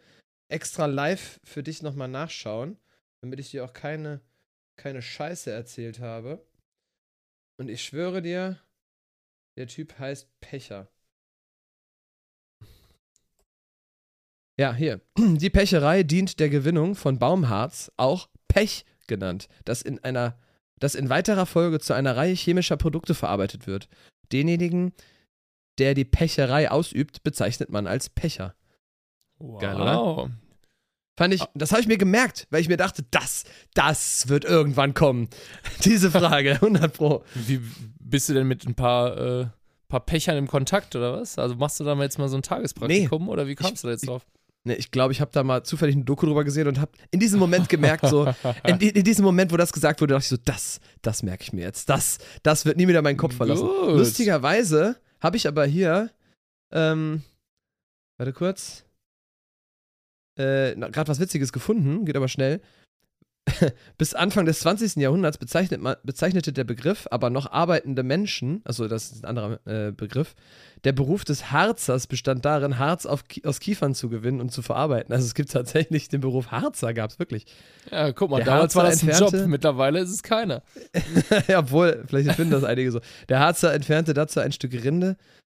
extra live für dich nochmal nachschauen, damit ich dir auch keine, keine Scheiße erzählt habe. Und ich schwöre dir, der Typ heißt Pecher. Ja, hier. [clears throat] Die Pecherei dient der Gewinnung von Baumharz, auch Pech genannt, das in einer das in weiterer Folge zu einer Reihe chemischer Produkte verarbeitet wird. Denjenigen, der die Pecherei ausübt, bezeichnet man als Pecher. wow. Geil, oder? Fand ich, das habe ich mir gemerkt, weil ich mir dachte, das, das wird irgendwann kommen. [laughs] Diese Frage, [laughs] 100 Pro. Wie bist du denn mit ein paar, äh, paar Pechern im Kontakt oder was? Also machst du da mal jetzt mal so ein Tagespraktikum oder wie kommst du da jetzt ich- drauf? Ne, ich glaube, ich habe da mal zufällig eine Doku drüber gesehen und habe in diesem Moment gemerkt, so, [laughs] in, in diesem Moment, wo das gesagt wurde, dachte ich so, das, das merke ich mir jetzt. Das, das wird nie wieder meinen Kopf verlassen. Gut. Lustigerweise habe ich aber hier, ähm, warte kurz, äh, gerade was Witziges gefunden, geht aber schnell. [laughs] Bis Anfang des 20. Jahrhunderts bezeichnet man, bezeichnete der Begriff aber noch arbeitende Menschen, also das ist ein anderer äh, Begriff, der Beruf des Harzers bestand darin, Harz auf, aus Kiefern zu gewinnen und zu verarbeiten. Also es gibt tatsächlich den Beruf Harzer, gab es wirklich. Ja, guck mal, Der damals war das Harzer ein Job, entfernte- mittlerweile ist es keiner. [laughs] ja, obwohl, vielleicht finden das einige so. Der Harzer entfernte dazu ein Stück Rinde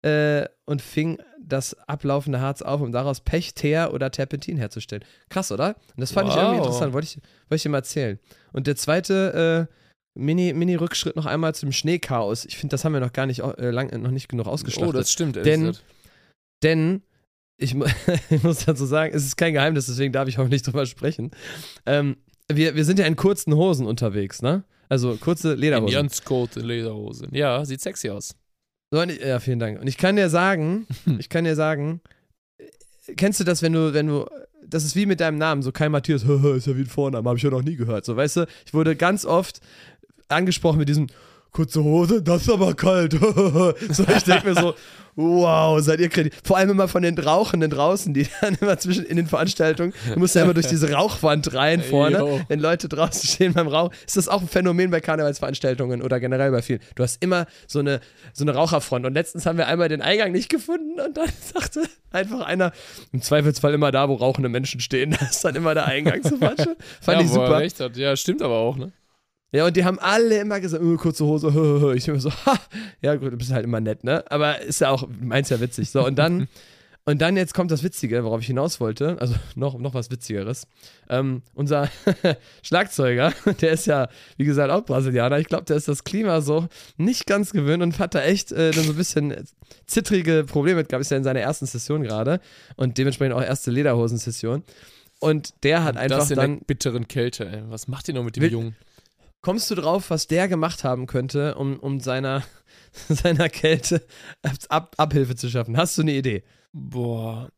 äh, und fing das ablaufende Harz auf, um daraus Pech, Teer oder Terpentin herzustellen. Krass, oder? Und das fand ich irgendwie Wow. interessant, wollte ich, wollte ich dir mal erzählen. Und der zweite äh, Mini- Mini-Rückschritt noch einmal zum Schneechaos. Ich finde, das haben wir noch gar nicht, äh, lang, noch nicht genug Oh, ausgeschlachtet. das stimmt. Denn- gesagt. Denn ich, [laughs] ich muss dazu sagen, es ist kein Geheimnis, deswegen darf ich auch nicht drüber sprechen. Ähm, wir, wir sind ja in kurzen Hosen unterwegs, ne? Also kurze Lederhosen. In Lederhosen. Ja, sieht sexy aus. So, ja, vielen Dank. Und ich kann dir sagen, [laughs] ich kann dir sagen, äh, kennst du das, wenn du, wenn du, das ist wie mit deinem Namen, so Kai Matthias, [laughs] ist ja wie ein Vorname, habe ich ja noch nie gehört. So, weißt du, ich wurde ganz oft angesprochen mit diesem kurze Hose, das ist aber kalt. [laughs] so, ich denke mir so, wow, seid ihr kreativ. Vor allem immer von den Rauchenden draußen, die [laughs] dann immer zwischen in den Veranstaltungen, du musst ja immer durch diese Rauchwand rein vorne, Jo. wenn Leute draußen stehen beim Rauch. Ist das auch ein Phänomen bei Karnevalsveranstaltungen oder generell bei vielen? Du hast immer so eine, so eine Raucherfront und letztens haben wir einmal den Eingang nicht gefunden und dann [laughs] sagte einfach einer, im Zweifelsfall immer da, wo rauchende Menschen stehen, da ist dann immer der Eingang zur Fatsche. Fand ja, ich er super. recht hat. Ja, stimmt aber auch, ne? Ja, und die haben alle immer gesagt, oh, kurze Hose, [laughs] ich immer so, ha, ja gut, du bist halt immer nett, ne? Aber ist ja auch, meins ja witzig. So, und dann, [laughs] und dann jetzt kommt das Witzige, worauf ich hinaus wollte, also noch, noch was Witzigeres. Ähm, unser [laughs] Schlagzeuger, der ist ja, wie gesagt, auch Brasilianer. Ich glaube, der ist das Klima so nicht ganz gewöhnt und hat da echt äh, dann so ein bisschen zittrige Probleme mit gehabt. Ist ja in seiner ersten Session gerade und dementsprechend auch erste Lederhosen-Session. Und der hat einfach das in dann der bitteren Kälte, ey. Was macht ihr noch mit dem Will- Jungen? Kommst du drauf, was der gemacht haben könnte, um, um seiner, [laughs] seiner Kälte Ab Abhilfe zu schaffen? Hast du eine Idee? Boah,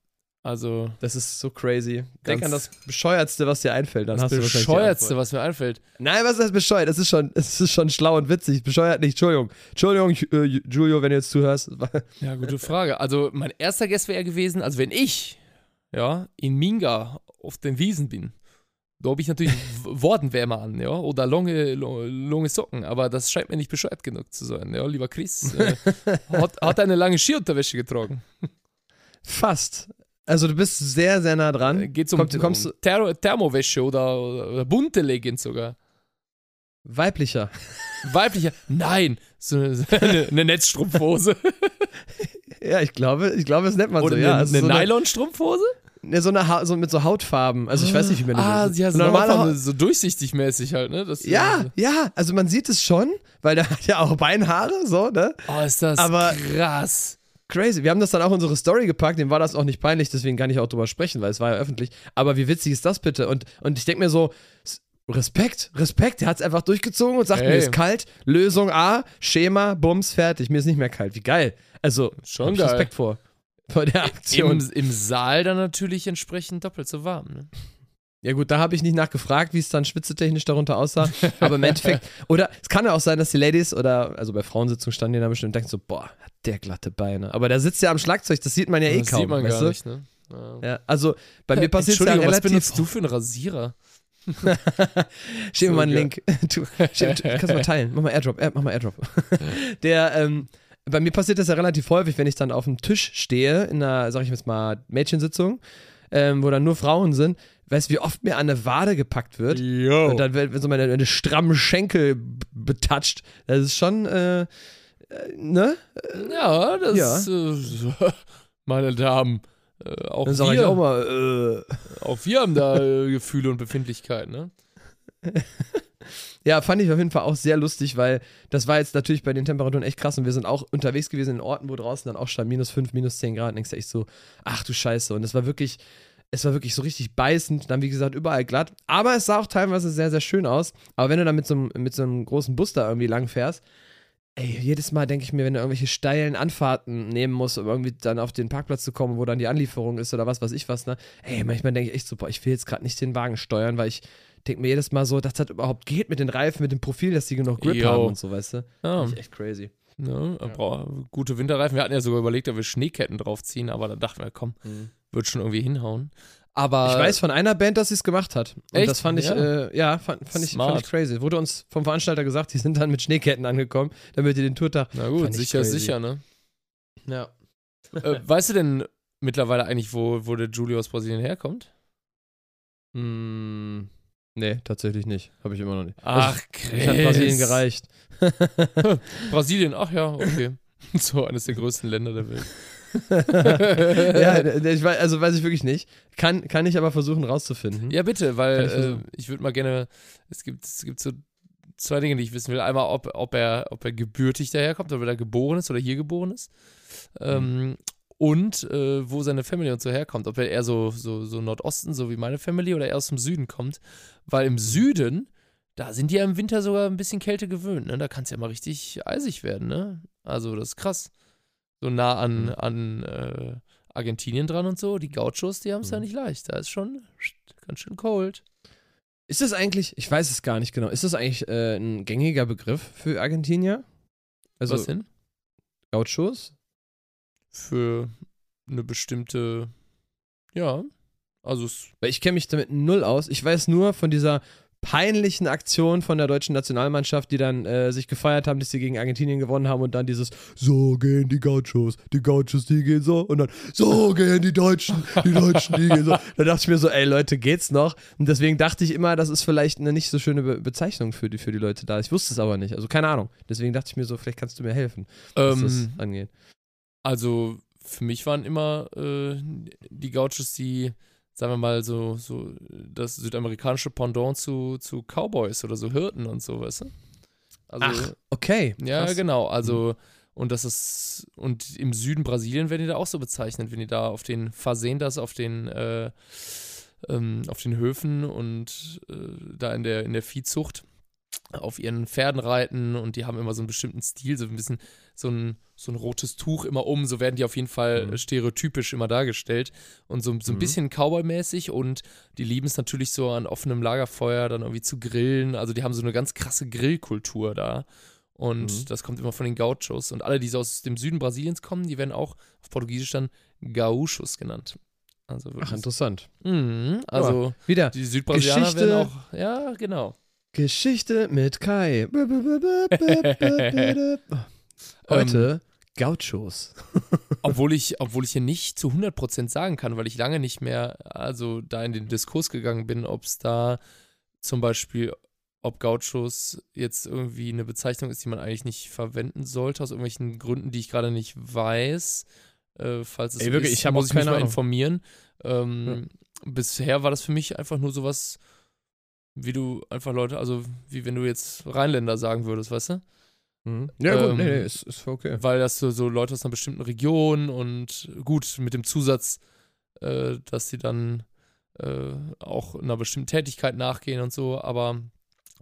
also Das ist so crazy. Denk an das Bescheuertste, was dir einfällt. Dann das hast Bescheuertste, was mir einfällt. Nein, was ist bescheuert? Das ist schon, das ist schon schlau und witzig. Bescheuert nicht. Entschuldigung. Entschuldigung, äh, Julio, wenn du jetzt zuhörst. [laughs] Ja, gute Frage. Also mein erster Guess wäre gewesen, also wenn ich, ja, in Minga auf den Wiesen bin, da habe ich natürlich W- Wortenwärme an, ja, oder lange, lange Socken, aber das scheint mir nicht bescheuert genug zu sein, ja, lieber Chris. Äh, [laughs] hat, hat eine lange Skiunterwäsche getragen. Fast. Also du bist sehr, sehr nah Äh, dran. Geht um, Kommt- kommst um Ther Thermowäsche oder, oder, bunte Leggings sogar. Weiblicher. Weiblicher, nein, so, eine, eine Netzstrumpfhose. [laughs] Ja, ich glaube, ich glaube, das nennt man Oder so. eine, Ja, also eine so eine, Nylonstrumpfhose? Ne, so, eine ha so mit so Hautfarben. Also ich weiß nicht, wie man das Ah, ja, so, normale normale, Haut- so durchsichtig mäßig halt, ne? Das, Ja, ja, also man sieht es schon, weil der [laughs] hat ja auch Beinhaare, so, ne? Oh, ist das Aber- krass. Crazy. Wir haben das dann auch in unsere Story gepackt, dem war das auch nicht peinlich, deswegen kann ich auch drüber sprechen, weil es war ja öffentlich. Aber wie witzig ist das bitte? Und, und ich denke mir so, Respekt, Respekt, der hat es einfach durchgezogen und sagt, Ey. mir ist kalt, Lösung A, Schema, Bums, fertig, mir ist nicht mehr kalt. Wie geil. Also, Schon hab ich geil. Respekt vor. Vor der Aktion. Im, Im Saal dann natürlich entsprechend doppelt so warm. Ne? Ja gut, da habe ich nicht nachgefragt, wie es dann schwitzetechnisch darunter aussah. Aber im Endeffekt, [laughs] oder es kann ja auch sein, dass die Ladies oder, also bei Frauensitzungen standen die da bestimmt und denken so, boah, hat der glatte Beine. Aber der sitzt ja am Schlagzeug, das sieht man ja eh das kaum. sieht man weißt gar du? nicht, ne? Ja. Ja, also bei mir passiert es ja Entschuldigung, was relativ. benutzt du für einen Rasierer? [laughs] Schick mir So mal einen geil. Link. [laughs] Du, schick, du kannst mal teilen. Mach mal Airdrop. Äh, mach mal Airdrop. Der, ähm, bei mir passiert das ja relativ häufig, wenn ich dann auf dem Tisch stehe, in einer, sag ich jetzt mal, Mädchensitzung, ähm, wo dann nur Frauen sind. Weißt du, wie oft mir an eine Wade gepackt wird? Jo. Und dann wird so meine, meine strammen Schenkel betatscht. Das ist schon, äh, äh, ne? ja, das Ja. Äh, so- [laughs] meine Damen. Äh, auch, Dann sage ich wir, auch mal, äh. auch wir haben da äh, Gefühle und Befindlichkeiten, ne? [laughs] Ja, fand ich auf jeden Fall auch sehr lustig, weil das war jetzt natürlich bei den Temperaturen echt krass und wir sind auch unterwegs gewesen in Orten, wo draußen dann auch stand minus 5, minus 10 Grad und denkst du echt so, ach du Scheiße. Und es war wirklich, es war wirklich so richtig beißend, dann wie gesagt überall glatt. Aber es sah auch teilweise sehr, sehr schön aus. Aber wenn du dann mit so einem, mit so einem großen Bus da irgendwie lang fährst, ey, jedes Mal denke ich mir, wenn du irgendwelche steilen Anfahrten nehmen musst, um irgendwie dann auf den Parkplatz zu kommen, wo dann die Anlieferung ist oder was weiß ich was, ne? Ey, manchmal denke ich echt so, boah, ich will jetzt gerade nicht den Wagen steuern, weil ich denke mir jedes Mal so, dass das überhaupt geht mit den Reifen, mit dem Profil, dass die genug Grip Jo. haben und so, weißt du? Ja, Finde ich echt crazy. ne? Bra- Gute Winterreifen. Wir hatten ja sogar überlegt, ob wir Schneeketten draufziehen, aber da dachten wir, komm, wird schon irgendwie hinhauen. Aber Ich weiß von einer Band, dass sie es gemacht hat. Und Echt? das fand ich, Ja. ja, äh, ja fand, fand, ich, fand ich crazy. Wurde uns vom Veranstalter gesagt, die sind dann mit Schneeketten angekommen, damit die den Tourtag. na gut, sicher, crazy. sicher, ne? Ja. [laughs] äh, weißt du denn mittlerweile eigentlich, wo, wo der Julio aus Brasilien herkommt? Mm, nee, tatsächlich nicht. Habe ich immer noch nicht. Ach, Ich hat Brasilien gereicht. [laughs] Brasilien, ach ja, okay. [laughs] so eines der größten Länder der Welt. [laughs] ja, ich weiß, also weiß ich wirklich nicht. Kann, kann ich aber versuchen rauszufinden. Ja, bitte, weil ich äh, ich würde mal gerne, es gibt, es gibt so zwei Dinge, die ich wissen will. Einmal, ob, ob, er, ob er gebürtig daherkommt, ob er da geboren ist oder hier geboren ist. Ähm, und äh, wo seine Family und so herkommt. Ob er eher so, so, so Nordosten, so wie meine Family, oder eher aus dem Süden kommt. Weil im Süden, da sind die ja im Winter sogar ein bisschen Kälte gewöhnt. Ne? Da kann es ja mal richtig eisig werden. Ne? Also, das ist krass. So nah an, Mhm. an äh, Argentinien dran und so. Die Gauchos, die haben es ja Mhm. nicht leicht. Da ist schon ganz schön cold. Ist das eigentlich, ich weiß es gar nicht genau, ist das eigentlich äh, ein gängiger Begriff für Argentinier? Also Was denn? Gauchos? Für eine bestimmte, ja, also es, Weil ich kenne mich damit null aus. Ich weiß nur von dieser peinlichen Aktion von der deutschen Nationalmannschaft, die dann äh, sich gefeiert haben, dass sie gegen Argentinien gewonnen haben und dann dieses So gehen die Gauchos, die Gauchos, die gehen so und dann So gehen die Deutschen, die Deutschen, die gehen so. [laughs] Da dachte ich mir so, ey Leute, geht's noch? Und deswegen dachte ich immer, das ist vielleicht eine nicht so schöne Be Bezeichnung für die, für die Leute da. Ich wusste es aber nicht, also keine Ahnung. Deswegen dachte ich mir so, vielleicht kannst du mir helfen, was das ähm, angeht. Also für mich waren immer äh, die Gauchos die, sagen wir mal, so, so das südamerikanische Pendant zu, zu Cowboys oder so Hirten und so, weißt du? Also, Ach, okay. Ja, krass. genau. Also, und das ist, und im Süden Brasilien werden die da auch so bezeichnet, wenn die da auf den Fazendas, auf den, äh, ähm, auf den Höfen und äh, da in der, in der Viehzucht auf ihren Pferden reiten und die haben immer so einen bestimmten Stil, so ein bisschen so ein, so ein rotes Tuch immer um, so werden die auf jeden Fall Mhm. stereotypisch immer dargestellt und so, so ein Mhm. bisschen Cowboy-mäßig und die lieben es natürlich so an offenem Lagerfeuer dann irgendwie zu grillen, also die haben so eine ganz krasse Grillkultur da und Mhm. das kommt immer von den Gauchos und alle, die so aus dem Süden Brasiliens kommen, die werden auch auf Portugiesisch dann Gaúchos genannt. Also Ach, interessant. Mhm, also Wieder die Südbrasilianer Geschichte- werden auch, ja, genau. Geschichte mit Kai. Heute Gauchos. [laughs] Obwohl ich, obwohl ich hier nicht zu 100% sagen kann, weil ich lange nicht mehr, also da in den Diskurs gegangen bin, ob es da zum Beispiel, ob Gauchos jetzt irgendwie eine Bezeichnung ist, die man eigentlich nicht verwenden sollte, aus irgendwelchen Gründen, die ich gerade nicht weiß. Äh, falls es Ey, wirklich, ist, ich muss ich mich mal informieren. Ähm, Bisher war das für mich einfach nur sowas, wie du einfach Leute, also wie wenn du jetzt Rheinländer sagen würdest, weißt du? Mhm. Ja, gut, Ähm, nee, nee, ist, ist okay. weil das so, so Leute aus einer bestimmten Region und gut mit dem Zusatz, äh, dass sie dann äh, auch einer bestimmten Tätigkeit nachgehen und so, aber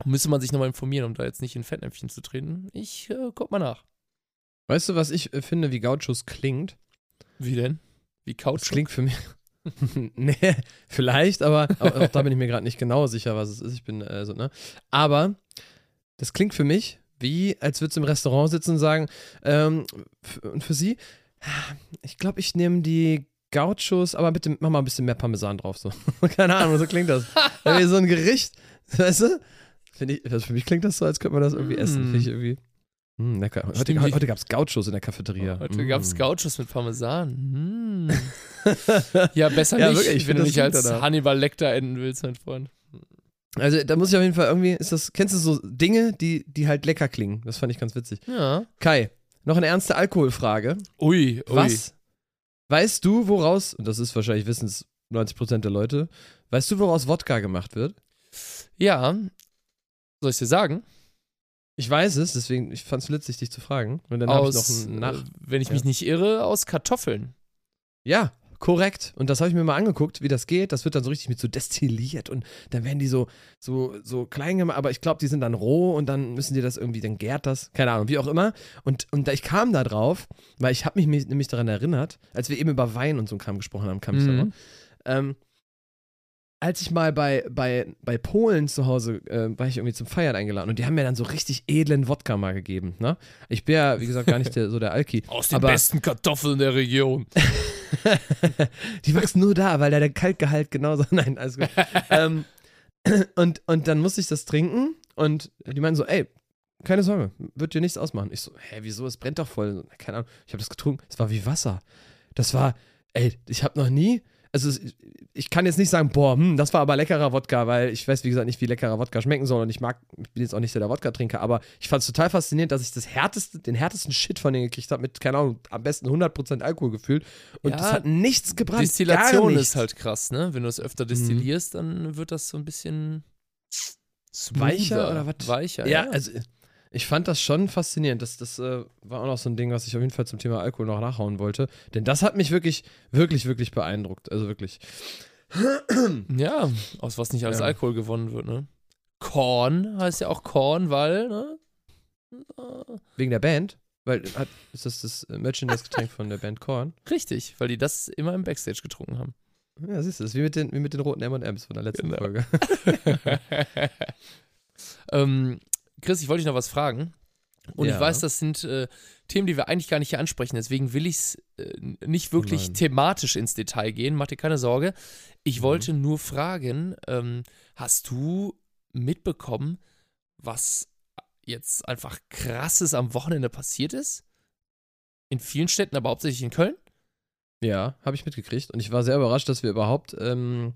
müsste man sich nochmal informieren, um da jetzt nicht in Fettnäpfchen zu treten. Ich äh, guck mal nach. Weißt du, was ich äh, finde, wie Gauchos klingt? Wie denn? Wie Couch? Das klingt für mich. [laughs] nee, vielleicht, aber auch, da bin ich mir gerade nicht genau sicher, was es ist. Ich bin äh, so, ne? Aber das klingt für mich wie, als würdest du im Restaurant sitzen und sagen, ähm, und für sie, ich glaube, ich nehme die Gauchos, aber bitte mach mal ein bisschen mehr Parmesan drauf, so. [laughs] Keine Ahnung, so klingt das. Wenn wir so ein Gericht, weißt du? Ich, also für mich klingt das so, als könnte man das irgendwie essen. Finde ich irgendwie. Mm, lecker. Heute, heute, gab es Gauchos in der Cafeteria. Heute Mm. gab es Gauchos mit Parmesan. Hm. [laughs] Ja, besser Ja, nicht, wirklich, ich wenn du nicht als danach. Hannibal Lecter enden willst, mein Freund. Also da muss ich auf jeden Fall irgendwie, ist das, kennst du so Dinge, die, die halt lecker klingen? Das fand ich ganz witzig. Ja. Kai, noch eine ernste Alkoholfrage. Ui, ui. Was weißt du, woraus, und das ist wahrscheinlich wissen es 90% der Leute, weißt du, woraus Wodka gemacht wird? Ja. Soll ich dir sagen? Ich weiß es, deswegen, ich fand es witzig, dich zu fragen. Und dann habe ich noch einen Nach. äh, wenn ich Ja. mich nicht irre, aus Kartoffeln. Ja, korrekt. Und das habe ich mir mal angeguckt, wie das geht. Das wird dann so richtig mit so destilliert und dann werden die so, so, so klein gemacht, aber ich glaube, die sind dann roh und dann müssen die das irgendwie, dann gärt das. Keine Ahnung, wie auch immer. Und, und da- ich kam da drauf, weil ich habe mich nämlich daran erinnert, als wir eben über Wein und so einen Kram gesprochen haben, kam ich Mhm. darauf. Ähm, als ich mal bei, bei, bei Polen zu Hause äh, war ich irgendwie zum Feiern eingeladen und die haben mir dann so richtig edlen Wodka mal gegeben. Ne? Ich bin ja, wie gesagt, gar nicht der, so der Alki. [laughs] Aus den besten Kartoffeln der Region. [laughs] die wachsen nur da, weil da der Kalkgehalt genauso. [laughs] Nein, alles gut. ähm, [clears throat] und, und dann musste ich das trinken und die meinen so, ey, keine Sorge, wird dir nichts ausmachen. Ich so, hä, wieso? Es brennt doch voll. Keine Ahnung. Ich habe das getrunken. Es war wie Wasser. Das war, ey, ich habe noch nie, also ich kann jetzt nicht sagen, boah, hm, das war aber leckerer Wodka, weil ich weiß, wie gesagt, nicht, wie leckerer Wodka schmecken soll und ich mag, ich bin jetzt auch nicht so der Wodka-Trinker, aber ich fand es total faszinierend, dass ich das härteste, den härtesten Shit von denen gekriegt habe, mit, keine Ahnung, am besten 100% Alkohol gefühlt und Ja, das hat nichts gebracht. Destillation nichts. ist halt krass, ne? Wenn du es öfter destillierst, dann wird das so ein bisschen Weicher oder was? Weicher, Ja, ja. also ich fand das schon faszinierend. Das, das äh, war auch noch so ein Ding, was ich auf jeden Fall zum Thema Alkohol noch nachhauen wollte. Denn das hat mich wirklich, wirklich, wirklich beeindruckt. Also wirklich. [clears throat] ja, aus was nicht alles Ja. Alkohol gewonnen wird, ne? Korn heißt ja auch Korn, weil, ne? Wegen der Band. Weil hat, ist das das äh, Merchandise-Getränk von der Band Korn? Richtig, weil die das immer im Backstage getrunken haben. Ja, siehst du, das ist wie mit den, wie mit den roten M&M's von der letzten Genau. Folge. [laughs] [laughs] ähm, Chris, ich wollte dich noch was fragen. Und Ja. ich weiß, das sind äh, Themen, die wir eigentlich gar nicht hier ansprechen. Deswegen will ich es äh, nicht wirklich nein. thematisch ins Detail gehen. Mach dir keine Sorge. Ich Mhm. wollte nur fragen, ähm, hast du mitbekommen, was jetzt einfach krasses am Wochenende passiert ist? In vielen Städten, aber hauptsächlich in Köln? Ja, habe ich mitgekriegt. Und ich war sehr überrascht, dass wir überhaupt, ähm,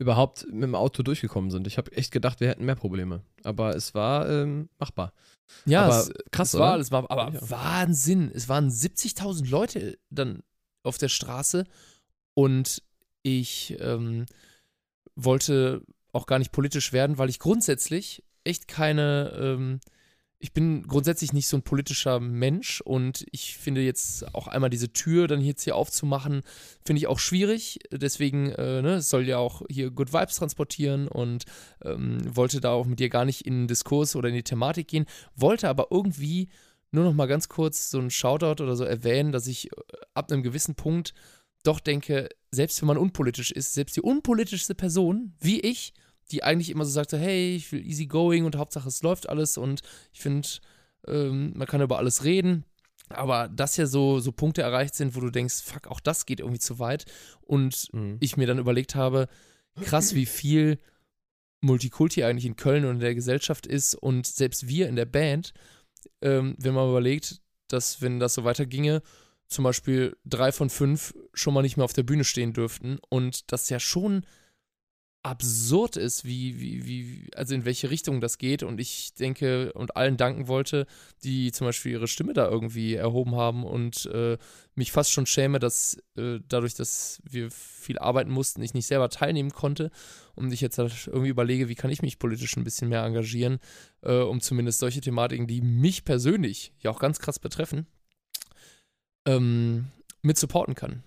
überhaupt mit dem Auto durchgekommen sind. Ich habe echt gedacht, wir hätten mehr Probleme. Aber es war ähm, machbar. Ja, aber es, krass, es oder? war, es war aber Ja. Wahnsinn. Es waren 70.000 Leute dann auf der Straße und ich ähm, wollte auch gar nicht politisch werden, weil ich grundsätzlich echt keine, ähm, ich bin grundsätzlich nicht so ein politischer Mensch und ich finde jetzt auch einmal diese Tür dann jetzt hier aufzumachen, finde ich auch schwierig. Deswegen, äh, ne, soll ja auch hier Good Vibes transportieren und ähm, wollte da auch mit dir gar nicht in den Diskurs oder in die Thematik gehen, wollte aber irgendwie nur noch mal ganz kurz so einen Shoutout oder so erwähnen, dass ich äh, ab einem gewissen Punkt doch denke, selbst wenn man unpolitisch ist, selbst die unpolitischste Person, wie ich, die eigentlich immer so sagt, so, hey, ich will easy going und Hauptsache es läuft alles und ich finde, ähm, man kann über alles reden. Aber dass ja so, so Punkte erreicht sind, wo du denkst, fuck, auch das geht irgendwie zu weit. Und Mhm. ich mir dann überlegt habe, krass, wie viel Multikulti eigentlich in Köln und in der Gesellschaft ist und selbst wir in der Band, ähm, wenn man überlegt, dass wenn das so weiterginge, zum Beispiel drei von fünf schon mal nicht mehr auf der Bühne stehen dürften und das ja schon absurd ist, wie, wie, wie, also in welche Richtung das geht und ich denke und allen danken wollte, die zum Beispiel ihre Stimme da irgendwie erhoben haben und äh, mich fast schon schäme, dass äh, dadurch, dass wir viel arbeiten mussten, ich nicht selber teilnehmen konnte und ich jetzt halt irgendwie überlege, wie kann ich mich politisch ein bisschen mehr engagieren, äh, um zumindest solche Thematiken, die mich persönlich ja auch ganz krass betreffen, ähm, mit supporten kann.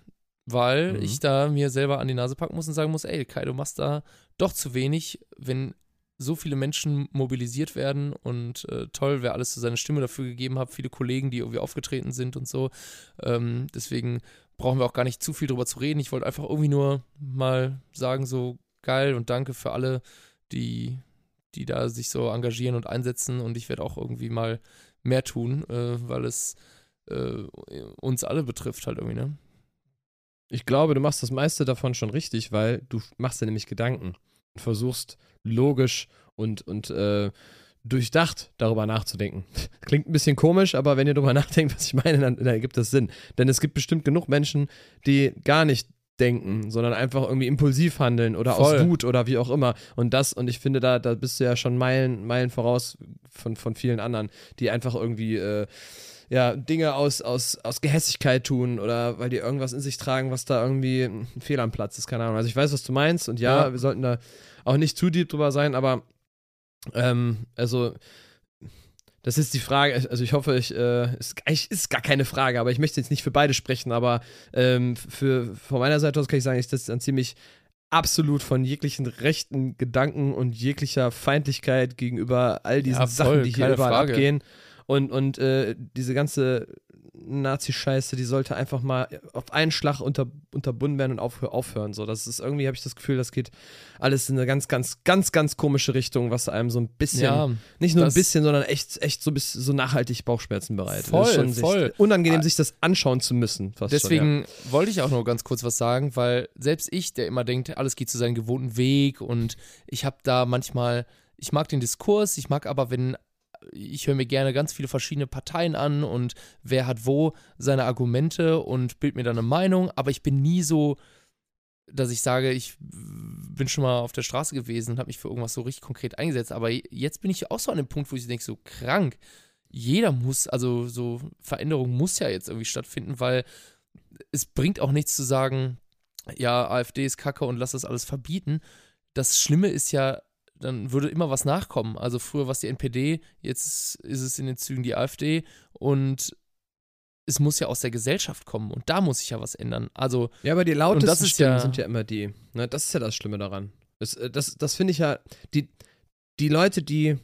Weil Mhm. ich da mir selber an die Nase packen muss und sagen muss, ey, Kai, du machst da doch zu wenig, wenn so viele Menschen mobilisiert werden und äh, toll, wer alles so seine Stimme dafür gegeben hat, viele Kollegen, die irgendwie aufgetreten sind und so. Ähm, deswegen brauchen wir auch gar nicht zu viel drüber zu reden. Ich wollte einfach irgendwie nur mal sagen, so geil und danke für alle, die, die da sich so engagieren und einsetzen und ich werde auch irgendwie mal mehr tun, äh, weil es äh, uns alle betrifft halt irgendwie, ne? Ich glaube, du machst das meiste davon schon richtig, weil du machst dir nämlich Gedanken und versuchst logisch und, und äh, durchdacht darüber nachzudenken. [laughs] Klingt ein bisschen komisch, aber wenn ihr darüber [laughs] nachdenkt, was ich meine, dann, dann ergibt das Sinn. Denn es gibt bestimmt genug Menschen, die gar nicht denken, sondern einfach irgendwie impulsiv handeln oder Voll. aus Wut oder wie auch immer. Und das, und ich finde, da, da bist du ja schon Meilen, Meilen voraus von, von vielen anderen, die einfach irgendwie äh, ja, Dinge aus, aus, aus Gehässigkeit tun oder weil die irgendwas in sich tragen, was da irgendwie ein Fehler am Platz ist, keine Ahnung. Also ich weiß, was du meinst und ja, Ja. wir sollten da auch nicht zu deep drüber sein, aber ähm, also das ist die Frage, also ich hoffe, ich, äh, ist, eigentlich ist gar keine Frage, aber ich möchte jetzt nicht für beide sprechen, aber ähm, für, von meiner Seite aus kann ich sagen, ich das dann ziemlich absolut von jeglichen rechten Gedanken und jeglicher Feindlichkeit gegenüber all diesen Ja, Sachen, voll, die hier überall Frage. abgehen. Und, und äh, diese ganze Nazi-Scheiße, die sollte einfach mal auf einen Schlag unter, unterbunden werden und aufhö aufhören. So, das ist irgendwie, habe ich das Gefühl, das geht alles in eine ganz, ganz, ganz, ganz komische Richtung, was einem so ein bisschen, Ja, nicht nur ein bisschen, sondern echt, echt so, bis, so nachhaltig Bauchschmerzen bereitet. Voll, das ist schon voll. Sich, unangenehm, Ah. sich das anschauen zu müssen. Deswegen wollte ich auch noch ganz kurz was sagen, weil selbst ich, der immer denkt, alles geht zu seinem gewohnten Weg und ich habe da manchmal, ich mag den Diskurs, ich mag aber, wenn ich höre mir gerne ganz viele verschiedene Parteien an und wer hat wo seine Argumente und bild mir dann eine Meinung, aber ich bin nie so, dass ich sage, ich bin schon mal auf der Straße gewesen und habe mich für irgendwas so richtig konkret eingesetzt, aber jetzt bin ich auch so an dem Punkt, wo ich denke, so krank, jeder muss, also so Veränderung muss ja jetzt irgendwie stattfinden, weil es bringt auch nichts zu sagen, ja, AfD ist kacke und lass das alles verbieten. Das Schlimme ist ja, dann würde immer was nachkommen. Also früher war es die NPD, jetzt ist es in den Zügen die AfD und es muss ja aus der Gesellschaft kommen und da muss sich ja was ändern. Also Ja, aber die lautesten das ist Stimmen ja- sind ja immer die. Ne, das ist ja das Schlimme daran. Das, äh, das, das finde ich ja, die, die Leute, die,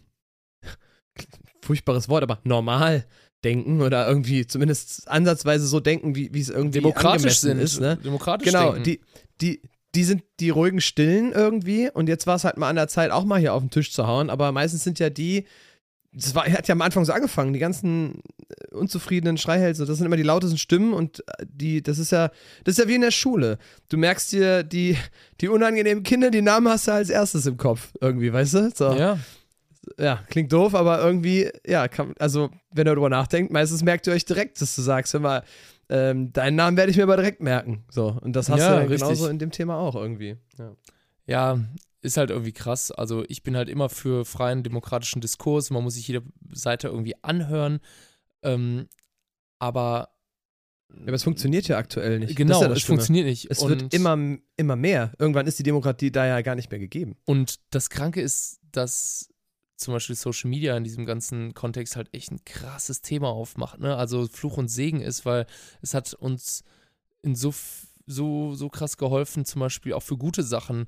[laughs] furchtbares Wort, aber normal denken oder irgendwie zumindest ansatzweise so denken, wie wie es irgendwie demokratisch sind, ist. Ne? demokratisch Genau, denken. die, die, die sind die ruhigen Stillen irgendwie und jetzt war es halt mal an der Zeit, auch mal hier auf den Tisch zu hauen, aber meistens sind ja die, das war, hat ja am Anfang so angefangen, die ganzen äh, unzufriedenen Schreihälse, das sind immer die lautesten Stimmen und äh, die, das ist ja, das ist ja wie in der Schule. Du merkst dir, die, die unangenehmen Kinder, die Namen hast du als erstes im Kopf, irgendwie, weißt du? So. Ja. Ja, klingt doof, aber irgendwie, ja, kann, also, wenn ihr darüber nachdenkt, meistens merkt ihr euch direkt, dass du sagst, hör mal, ähm, deinen Namen werde ich mir aber direkt merken. So, und das hast Ja, du ja genauso in dem Thema auch irgendwie. Ja. Ja, ist halt irgendwie krass. Also ich bin halt immer für freien demokratischen Diskurs. Man muss sich jede Seite irgendwie anhören. Ähm, aber Ja, aber es funktioniert ja aktuell nicht. genau, ja es Schlimme. funktioniert nicht. Es und, wird immer, immer mehr. Irgendwann ist die Demokratie da ja gar nicht mehr gegeben. Und das Kranke ist, dass zum Beispiel Social Media in diesem ganzen Kontext halt echt ein krasses Thema aufmacht. Ne? Also Fluch und Segen ist, weil es hat uns in so, so, so krass geholfen, zum Beispiel auch für gute Sachen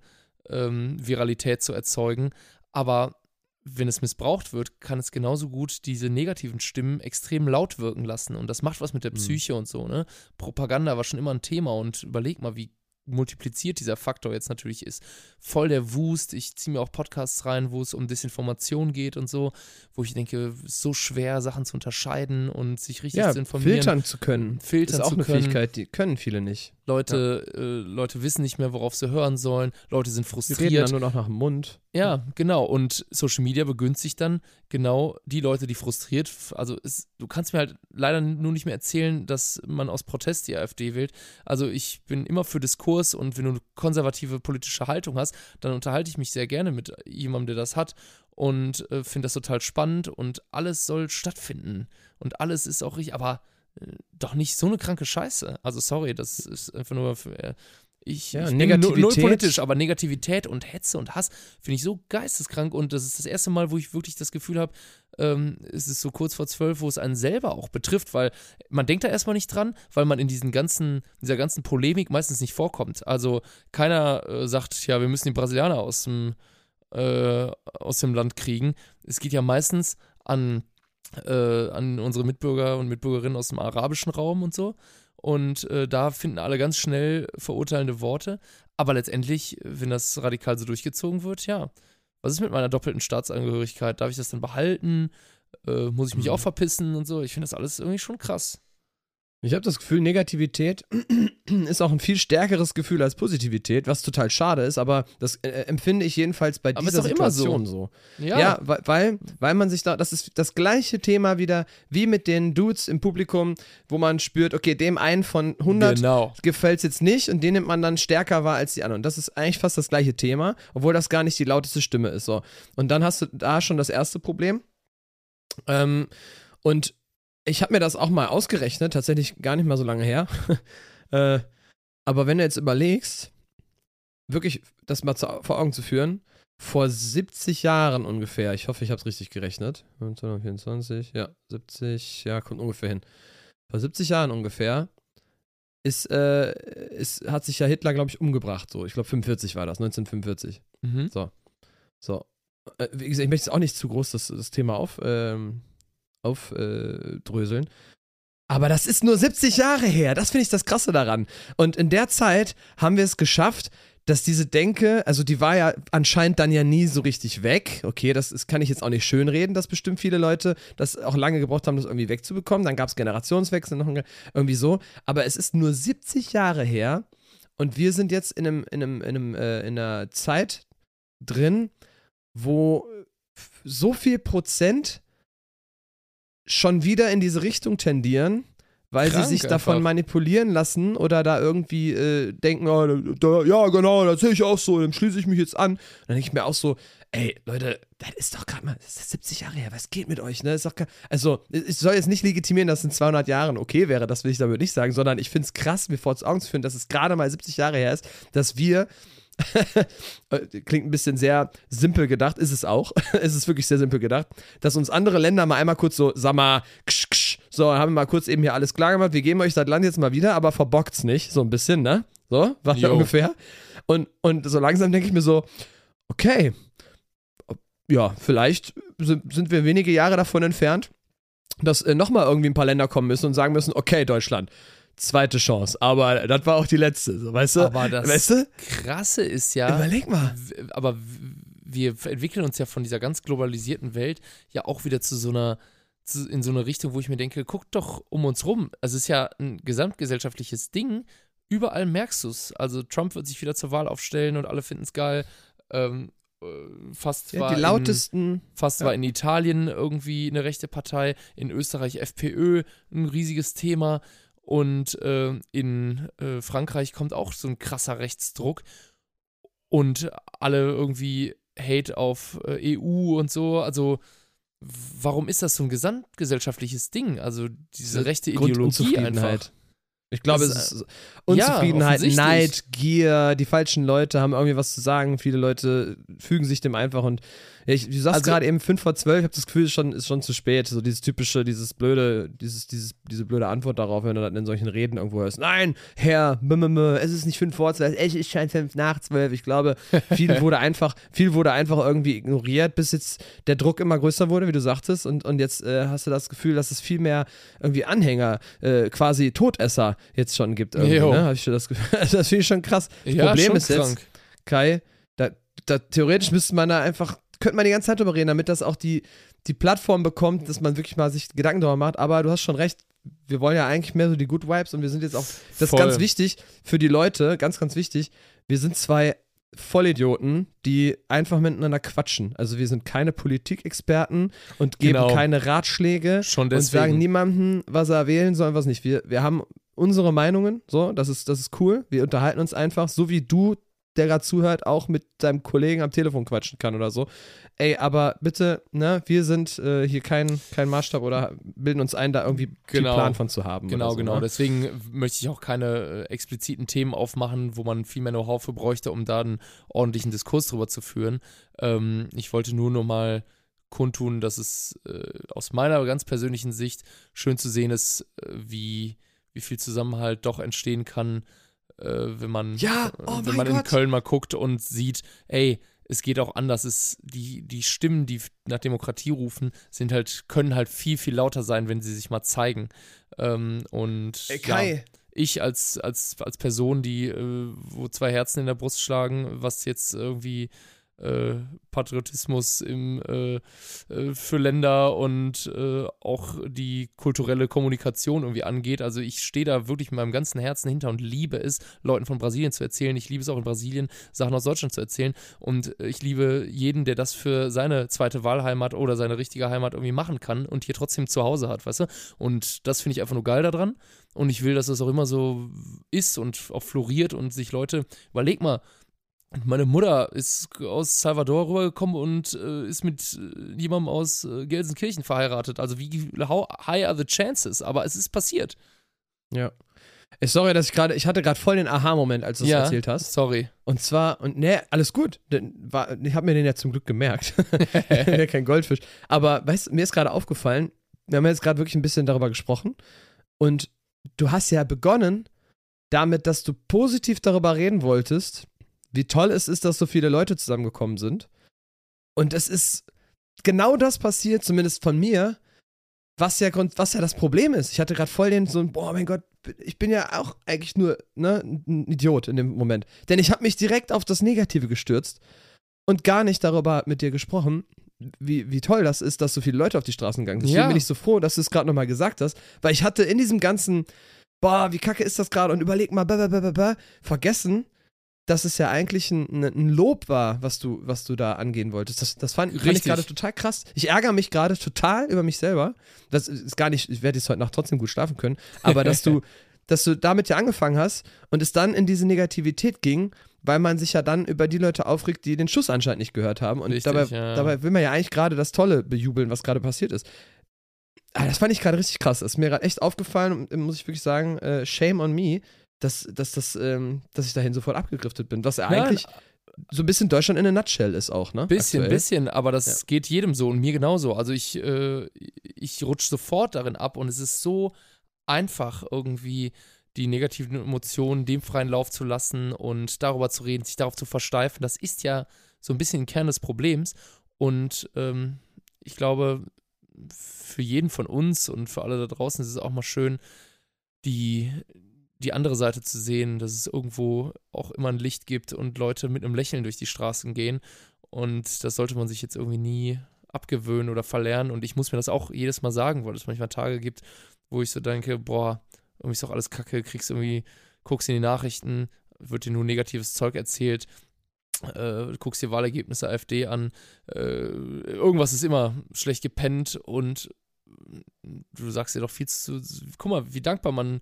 ähm, Viralität zu erzeugen. Aber wenn es missbraucht wird, kann es genauso gut diese negativen Stimmen extrem laut wirken lassen. Und das macht was mit der Mhm. Psyche und so. Ne? Propaganda war schon immer ein Thema und überleg mal, wie multipliziert dieser Faktor jetzt natürlich ist. Voll der Wust. Ich ziehe mir auch Podcasts rein, wo es um Desinformation geht und so, wo ich denke, es ist so schwer, Sachen zu unterscheiden und sich richtig Ja, zu informieren. filtern zu können. Filtern ist auch eine können. Fähigkeit, die können viele nicht. Leute, äh, Leute wissen nicht mehr, worauf sie hören sollen. Leute sind Die reden frustriert. dann nur noch nach dem Mund. Ja, genau. Und Social Media begünstigt dann genau die Leute, die frustriert. Also es, du kannst mir halt leider nur nicht mehr erzählen, dass man aus Protest die AfD wählt. Also ich bin immer für Diskurs und wenn du eine konservative politische Haltung hast, dann unterhalte ich mich sehr gerne mit jemandem, der das hat und äh, finde das total spannend und alles soll stattfinden und alles ist auch richtig, aber doch nicht so eine kranke Scheiße. Also sorry, das ist einfach nur für, äh, ich, Ja, ich bin null, Negativität. politisch, aber Negativität und Hetze und Hass finde ich so geisteskrank und das ist das erste Mal, wo ich wirklich das Gefühl habe, ähm, es ist so kurz vor zwölf, wo es einen selber auch betrifft, weil man denkt da erstmal nicht dran, weil man in diesen ganzen, dieser ganzen Polemik meistens nicht vorkommt. Also keiner äh, sagt, ja, wir müssen die Brasilianer aus dem, äh, aus dem Land kriegen. Es geht ja meistens an, äh, an unsere Mitbürger und Mitbürgerinnen aus dem arabischen Raum und so. Und äh, da finden alle ganz schnell verurteilende Worte. Aber letztendlich, wenn das radikal so durchgezogen wird, ja, was ist mit meiner doppelten Staatsangehörigkeit? Darf ich das dann behalten? Äh, muss ich mich Mhm. auch verpissen und so? Ich finde das alles irgendwie schon krass. Ich habe das Gefühl, Negativität [clears throat] ist auch ein viel stärkeres Gefühl als Positivität, was total schade ist, aber das äh, empfinde ich jedenfalls bei Aber ist dieser immer so. Situation so. Ja, Ja, weil, weil, weil man sich da, das ist das gleiche Thema wieder wie mit den Dudes im Publikum, wo man spürt, okay, dem einen von 100 genau. gefällt es jetzt nicht und den nimmt man dann stärker wahr als die anderen. Und das ist eigentlich fast das gleiche Thema, obwohl das gar nicht die lauteste Stimme ist. So. Und dann hast du da schon das erste Problem. Ähm, und ich habe mir das auch mal ausgerechnet, tatsächlich gar nicht mal so lange her. [laughs] äh, aber wenn du jetzt überlegst, wirklich das mal zu, vor Augen zu führen, vor 70 Jahren ungefähr, ich hoffe, ich habe es richtig gerechnet, 1924, ja, 70, ja, kommt ungefähr hin. Vor 70 Jahren ungefähr ist, äh, ist, hat sich ja Hitler, glaube ich, umgebracht. So, ich glaube 45 war das, 1945. Mhm. So. Äh, wie gesagt, ich möchte jetzt auch nicht zu groß das, das Thema auf, ähm, aufdröseln. Äh. Aber das ist nur 70 Jahre her. Das finde ich das Krasse daran. Und in der Zeit haben wir es geschafft, dass diese Denke, also die war ja anscheinend dann ja nie so richtig weg. Okay, das ist, kann ich jetzt auch nicht schönreden, dass bestimmt viele Leute das auch lange gebraucht haben, das irgendwie wegzubekommen. Dann gab es Generationswechsel, noch irgendwie so. Aber es ist nur 70 Jahre her und wir sind jetzt in, einem, in, einem, in, einem, äh, in einer Zeit drin, wo so viel Prozent schon wieder in diese Richtung tendieren, weil Krank sie sich davon einfach. manipulieren lassen oder da irgendwie äh, denken, oh, da, ja genau, das sehe ich auch so, dann schließe ich mich jetzt an. Dann denke ich mir auch so, ey Leute, das ist doch gerade mal, das ist 70 Jahre her, was geht mit euch, ne? Ist doch also ich soll jetzt nicht legitimieren, dass es in 200 Jahren okay wäre, das will ich damit nicht sagen, sondern ich finde es krass, mir vor Augen zu führen, dass es gerade mal 70 Jahre her ist, dass wir [laughs] klingt ein bisschen sehr simpel gedacht, ist es auch. [laughs] es ist wirklich sehr simpel gedacht, dass uns andere Länder mal einmal kurz so, sag mal, ksch, ksch, so, haben wir mal kurz eben hier alles klar gemacht, wir geben euch das Land jetzt mal wieder, aber verbockt's nicht, so ein bisschen, ne? So, war ja [laughs] ungefähr. Und, und so langsam denke ich mir so, okay, ja, vielleicht sind, sind wir wenige Jahre davon entfernt, dass äh, nochmal irgendwie ein paar Länder kommen müssen und sagen müssen, okay, Deutschland, zweite Chance. Aber das war auch die letzte, weißt du? Aber das weißt du? Krasse ist ja, Überleg mal. aber wir entwickeln uns ja von dieser ganz globalisierten Welt ja auch wieder zu so einer, zu, in so eine Richtung, wo ich mir denke, guck doch um uns rum. Also es ist ja ein gesamtgesellschaftliches Ding. Überall merkst du es. Also Trump wird sich wieder zur Wahl aufstellen und alle finden es geil. Ähm, äh, fast Ja, war die in, lautesten. Fast Ja. war in Italien irgendwie eine rechte Partei, in Österreich FPÖ ein riesiges Thema und äh, in äh, Frankreich kommt auch so ein krasser Rechtsdruck und alle irgendwie Hate auf äh, EU und so. Also warum ist das so ein gesamtgesellschaftliches Ding? Also diese rechte Ideologie einfach. Ich glaube, Das es ist, ist Unzufriedenheit, offensichtlich. Neid, Gier, die falschen Leute haben irgendwie was zu sagen, viele Leute fügen sich dem einfach und ja, ich, du sagst Also- gerade eben 5 vor 12, ich habe das Gefühl, es ist schon, ist schon zu spät, so dieses typische, dieses blöde, dieses, dieses, diese blöde Antwort darauf, wenn du dann in solchen Reden irgendwo hörst, nein, Herr, m -m -m, es ist nicht 5 vor 12, es ist schon 5 nach 12, ich glaube, viel [laughs] wurde einfach, viel wurde einfach irgendwie ignoriert, bis jetzt der Druck immer größer wurde, wie du sagtest und, und jetzt äh, hast du das Gefühl, dass es viel mehr irgendwie Anhänger, äh, quasi Todesser jetzt schon gibt irgendwie, Jo. ne? Hab ich das Gefühl. [laughs] Das finde ich schon krass. Ja, Problem ist jetzt, krank. Kai, da, da theoretisch müsste man da einfach, könnte man die ganze Zeit drüber reden, damit das auch die, die Plattform bekommt, dass man wirklich mal sich Gedanken darüber macht. Aber du hast schon recht, wir wollen ja eigentlich mehr so die Good Vibes und wir sind jetzt auch, das ist Voll. ganz wichtig für die Leute, ganz, ganz wichtig, wir sind zwei Vollidioten, die einfach miteinander quatschen. Also wir sind keine Politikexperten und geben Genau. keine Ratschläge Schon und sagen deswegen. niemandem, was er wählen soll und was nicht. Wir, wir haben unsere Meinungen, so, das ist, das ist cool. Wir unterhalten uns einfach, so wie du, der gerade zuhört, auch mit deinem Kollegen am Telefon quatschen kann oder so. Ey, aber bitte, ne, wir sind äh, hier kein, kein Maßstab oder bilden uns ein, da irgendwie Genau. Plan von zu haben. Genau, so, genau. Ne? Deswegen möchte ich auch keine äh, expliziten Themen aufmachen, wo man viel mehr Know-how für bräuchte, um da einen ordentlichen Diskurs drüber zu führen. Ähm, ich wollte nur noch mal kundtun, dass es äh, aus meiner ganz persönlichen Sicht schön zu sehen ist, äh, wie, wie viel Zusammenhalt doch entstehen kann, wenn man, Ja, äh, oh wenn man in. Köln mal guckt und sieht, ey, es geht auch anders. Es, die, die Stimmen, die nach Demokratie rufen, sind halt, können halt viel, viel lauter sein, wenn sie sich mal zeigen. Ähm, und Ey, ja, Kai, ich als, als, als Person, die, äh, wo zwei Herzen in der Brust schlagen, was jetzt irgendwie äh, Patriotismus im, äh, äh, für Länder und äh, auch die kulturelle Kommunikation irgendwie angeht. Also ich stehe da wirklich mit meinem ganzen Herzen hinter und liebe es, Leuten von Brasilien zu erzählen. Ich liebe es auch in Brasilien, Sachen aus Deutschland zu erzählen. Und äh, ich liebe jeden, der das für seine zweite Wahlheimat oder seine richtige Heimat irgendwie machen kann und hier trotzdem zu Hause hat, weißt du? Und das finde ich einfach nur geil daran. Und ich will, dass das auch immer so ist und auch floriert und sich Leute, überleg mal, meine Mutter ist aus Salvador rübergekommen und äh, ist mit äh, jemandem aus äh, Gelsenkirchen verheiratet. Also wie how high are the chances? Aber es ist passiert. ja. Sorry, dass ich gerade, ich hatte gerade voll den Aha-Moment, als du es ja, erzählt hast. Sorry. Und zwar, und ne, alles gut. Denn war, ich habe mir den ja zum Glück gemerkt. [laughs] ja, kein Goldfisch. Aber weißt du, mir ist gerade aufgefallen, wir haben jetzt gerade wirklich ein bisschen darüber gesprochen. Und du hast ja begonnen damit, dass du positiv darüber reden wolltest, wie toll es ist, dass so viele Leute zusammengekommen sind. Und es ist genau das passiert, zumindest von mir, was ja, Grund, was ja das Problem ist. Ich hatte gerade voll den so, ein, boah, mein Gott, ich bin ja auch eigentlich nur ne, ein Idiot in dem Moment. Denn ich habe mich direkt auf das Negative gestürzt und gar nicht darüber mit dir gesprochen, wie, wie toll das ist, dass so viele Leute auf die Straßen gegangen sind. Deswegen Ja. bin ich so froh, dass du es gerade nochmal gesagt hast, weil ich hatte in diesem ganzen, boah, wie kacke ist das gerade und überleg mal, blah, blah, blah, vergessen, dass es ja eigentlich ein, ein- ein Lob war, was du, was du da angehen wolltest. Das, das fand, fand ich gerade total krass. Ich ärgere mich gerade total über mich selber. Das ist gar nicht, ich werde jetzt heute Nacht trotzdem gut schlafen können, aber dass du, [laughs] dass du damit ja angefangen hast und es dann in diese Negativität ging, weil man sich ja dann über die Leute aufregt, die den Schuss anscheinend nicht gehört haben. Und Richtig, dabei, ja. dabei will man ja eigentlich gerade das Tolle bejubeln, was gerade passiert ist. Ah, das fand ich gerade richtig krass. Das ist mir gerade echt aufgefallen und äh, muss ich wirklich sagen, äh, shame on me, dass, dass, das, ähm, dass ich dahin sofort abgegriffen bin. Was ja eigentlich so ein bisschen Deutschland in a nutshell ist auch, ne? Bisschen, Aktuell. bisschen, aber das Ja. geht jedem so und mir genauso. Also ich, äh, ich rutsche sofort darin ab und es ist so einfach irgendwie die negativen Emotionen dem freien Lauf zu lassen und darüber zu reden, sich darauf zu versteifen. Das ist ja so ein bisschen ein Kern des Problems und ähm, ich glaube, für jeden von uns und für alle da draußen ist es auch mal schön, die, die andere Seite zu sehen, dass es irgendwo auch immer ein Licht gibt und Leute mit einem Lächeln durch die Straßen gehen. Und das sollte man sich jetzt irgendwie nie abgewöhnen oder verlernen. Und ich muss mir das auch jedes Mal sagen, weil es manchmal Tage gibt, wo ich so denke, boah, irgendwie ist doch alles kacke, kriegst irgendwie, guckst in die Nachrichten, wird dir nur negatives Zeug erzählt, äh, guckst dir Wahlergebnisse AfD an, äh, irgendwas ist immer schlecht gepennt und du sagst dir doch viel zu, guck mal, wie dankbar man,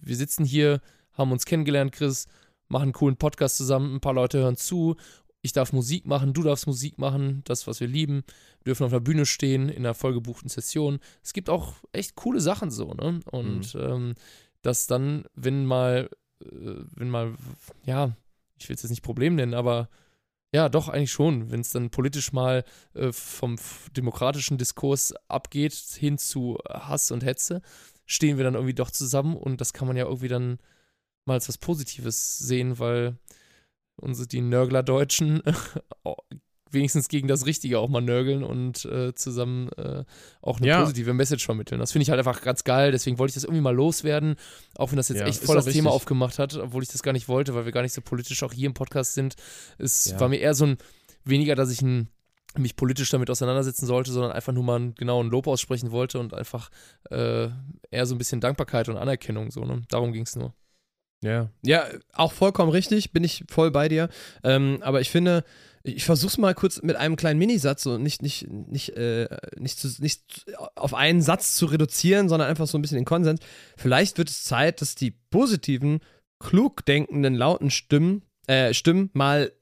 wir sitzen hier, haben uns kennengelernt, Chris, machen einen coolen Podcast zusammen, ein paar Leute hören zu, ich darf Musik machen, du darfst Musik machen, das, was wir lieben, wir dürfen auf der Bühne stehen, in einer vollgebuchten Session. Es gibt auch echt coole Sachen so, ne? Und mhm. ähm, dass dann, wenn mal, äh, wenn mal, ja, ich will es jetzt nicht Problem nennen, aber ja, doch, eigentlich schon. Wenn es dann politisch mal äh, vom demokratischen Diskurs abgeht hin zu Hass und Hetze, stehen wir dann irgendwie doch zusammen und das kann man ja irgendwie dann mal als was Positives sehen, weil unsere, die Nörgler-Deutschen [laughs] wenigstens gegen das Richtige auch mal nörgeln und äh, zusammen äh, auch eine ja. positive Message vermitteln. Das finde ich halt einfach ganz geil, deswegen wollte ich das irgendwie mal loswerden, auch wenn das jetzt ja, echt voll das richtig. Thema aufgemacht hat, obwohl ich das gar nicht wollte, weil wir gar nicht so politisch auch hier im Podcast sind. Es ja. war mir eher so ein, weniger, dass ich ein mich politisch damit auseinandersetzen sollte, sondern einfach nur mal einen genauen Lob aussprechen wollte und einfach äh, eher so ein bisschen Dankbarkeit und Anerkennung so, ne? Darum ging es nur. Ja, ja, auch vollkommen richtig, bin ich voll bei dir. Ähm, aber ich finde, ich versuch's mal kurz mit einem kleinen Minisatz und nicht, nicht, nicht, äh, nicht, zu, nicht auf einen Satz zu reduzieren, sondern einfach so ein bisschen den Konsens. Vielleicht wird es Zeit, dass die positiven, klug denkenden, lauten Stimmen, äh, Stimmen mal,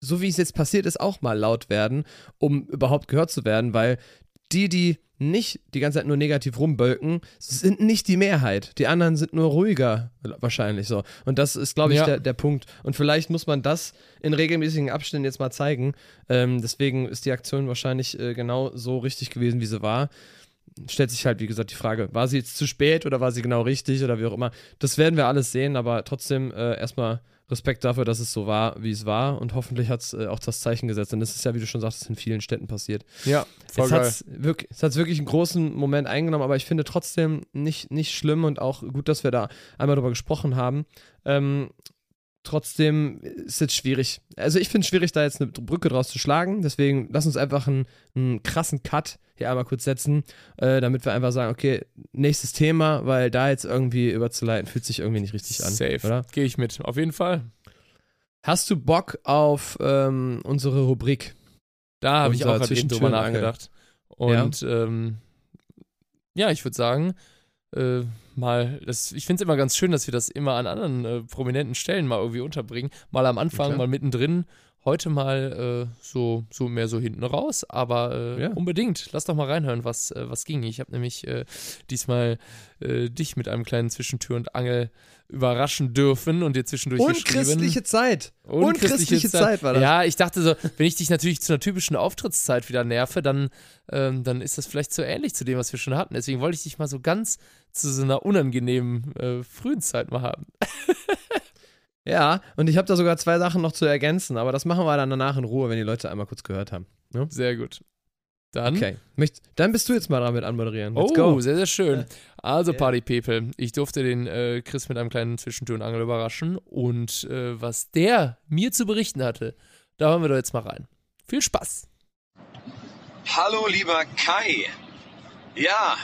so wie es jetzt passiert ist, auch mal laut werden, um überhaupt gehört zu werden, weil die, die nicht die ganze Zeit nur negativ rumbölken, sind nicht die Mehrheit. Die anderen sind nur ruhiger, wahrscheinlich so. Und das ist, glaube ich, ja. der, der Punkt. Und vielleicht muss man das in regelmäßigen Abständen jetzt mal zeigen. Ähm, deswegen ist die Aktion wahrscheinlich äh, genau so richtig gewesen, wie sie war. Stellt sich halt, wie gesagt, die Frage, war sie jetzt zu spät oder war sie genau richtig oder wie auch immer. Das werden wir alles sehen, aber trotzdem äh, erstmal Respekt dafür, dass es so war, wie es war. Und hoffentlich hat es äh, auch das Zeichen gesetzt. Und das ist ja, wie du schon sagst, in vielen Städten passiert. Ja, voll es hat wirklich, es hat wirklich einen großen Moment eingenommen, aber ich finde trotzdem nicht, nicht schlimm und auch gut, dass wir da einmal drüber gesprochen haben. Ähm, trotzdem ist es jetzt schwierig. Also ich finde es schwierig, da jetzt eine Brücke draus zu schlagen. Deswegen lass uns einfach einen, einen krassen Cut hier einmal kurz setzen, äh, damit wir einfach sagen, okay, nächstes Thema, weil da jetzt irgendwie überzuleiten, fühlt sich irgendwie nicht richtig an. Safe, oder? Gehe ich mit, auf jeden Fall. Hast du Bock auf ähm, unsere Rubrik? Da habe ich auch gerade drüber nachgedacht. Und ja, ähm, ja ich würde sagen, äh, mal, das, ich finde es immer ganz schön, dass wir das immer an anderen äh, prominenten Stellen mal irgendwie unterbringen. Mal am Anfang, mal mittendrin Heute mal äh, so, so mehr so hinten raus, aber äh, ja. unbedingt. Lass doch mal reinhören, was, äh, was ging. Ich habe nämlich äh, diesmal äh, dich mit einem kleinen Zwischentür und Angel überraschen dürfen und dir zwischendurch Unchristliche Zeit. Unchristliche, Unchristliche Zeit. Zeit war das. Ja, ich dachte so, wenn ich dich natürlich zu einer typischen Auftrittszeit wieder nerve, dann, ähm, dann ist das vielleicht so ähnlich zu dem, was wir schon hatten. Deswegen wollte ich dich mal so ganz zu so einer unangenehmen äh, frühen Zeit mal haben. [laughs] Ja, und ich habe da sogar zwei Sachen noch zu ergänzen, aber das machen wir dann danach in Ruhe, wenn die Leute einmal kurz gehört haben. Ja? Sehr gut. Dann. Okay. dann bist du jetzt mal dran mit anmoderieren. Let's oh, go. sehr, sehr schön. Also, Party People, ich durfte den äh, Chris mit einem kleinen Zwischentür und Angel überraschen. Und äh, was der mir zu berichten hatte, da hören wir doch jetzt mal rein. Viel Spaß. Hallo, lieber Kai. Ja,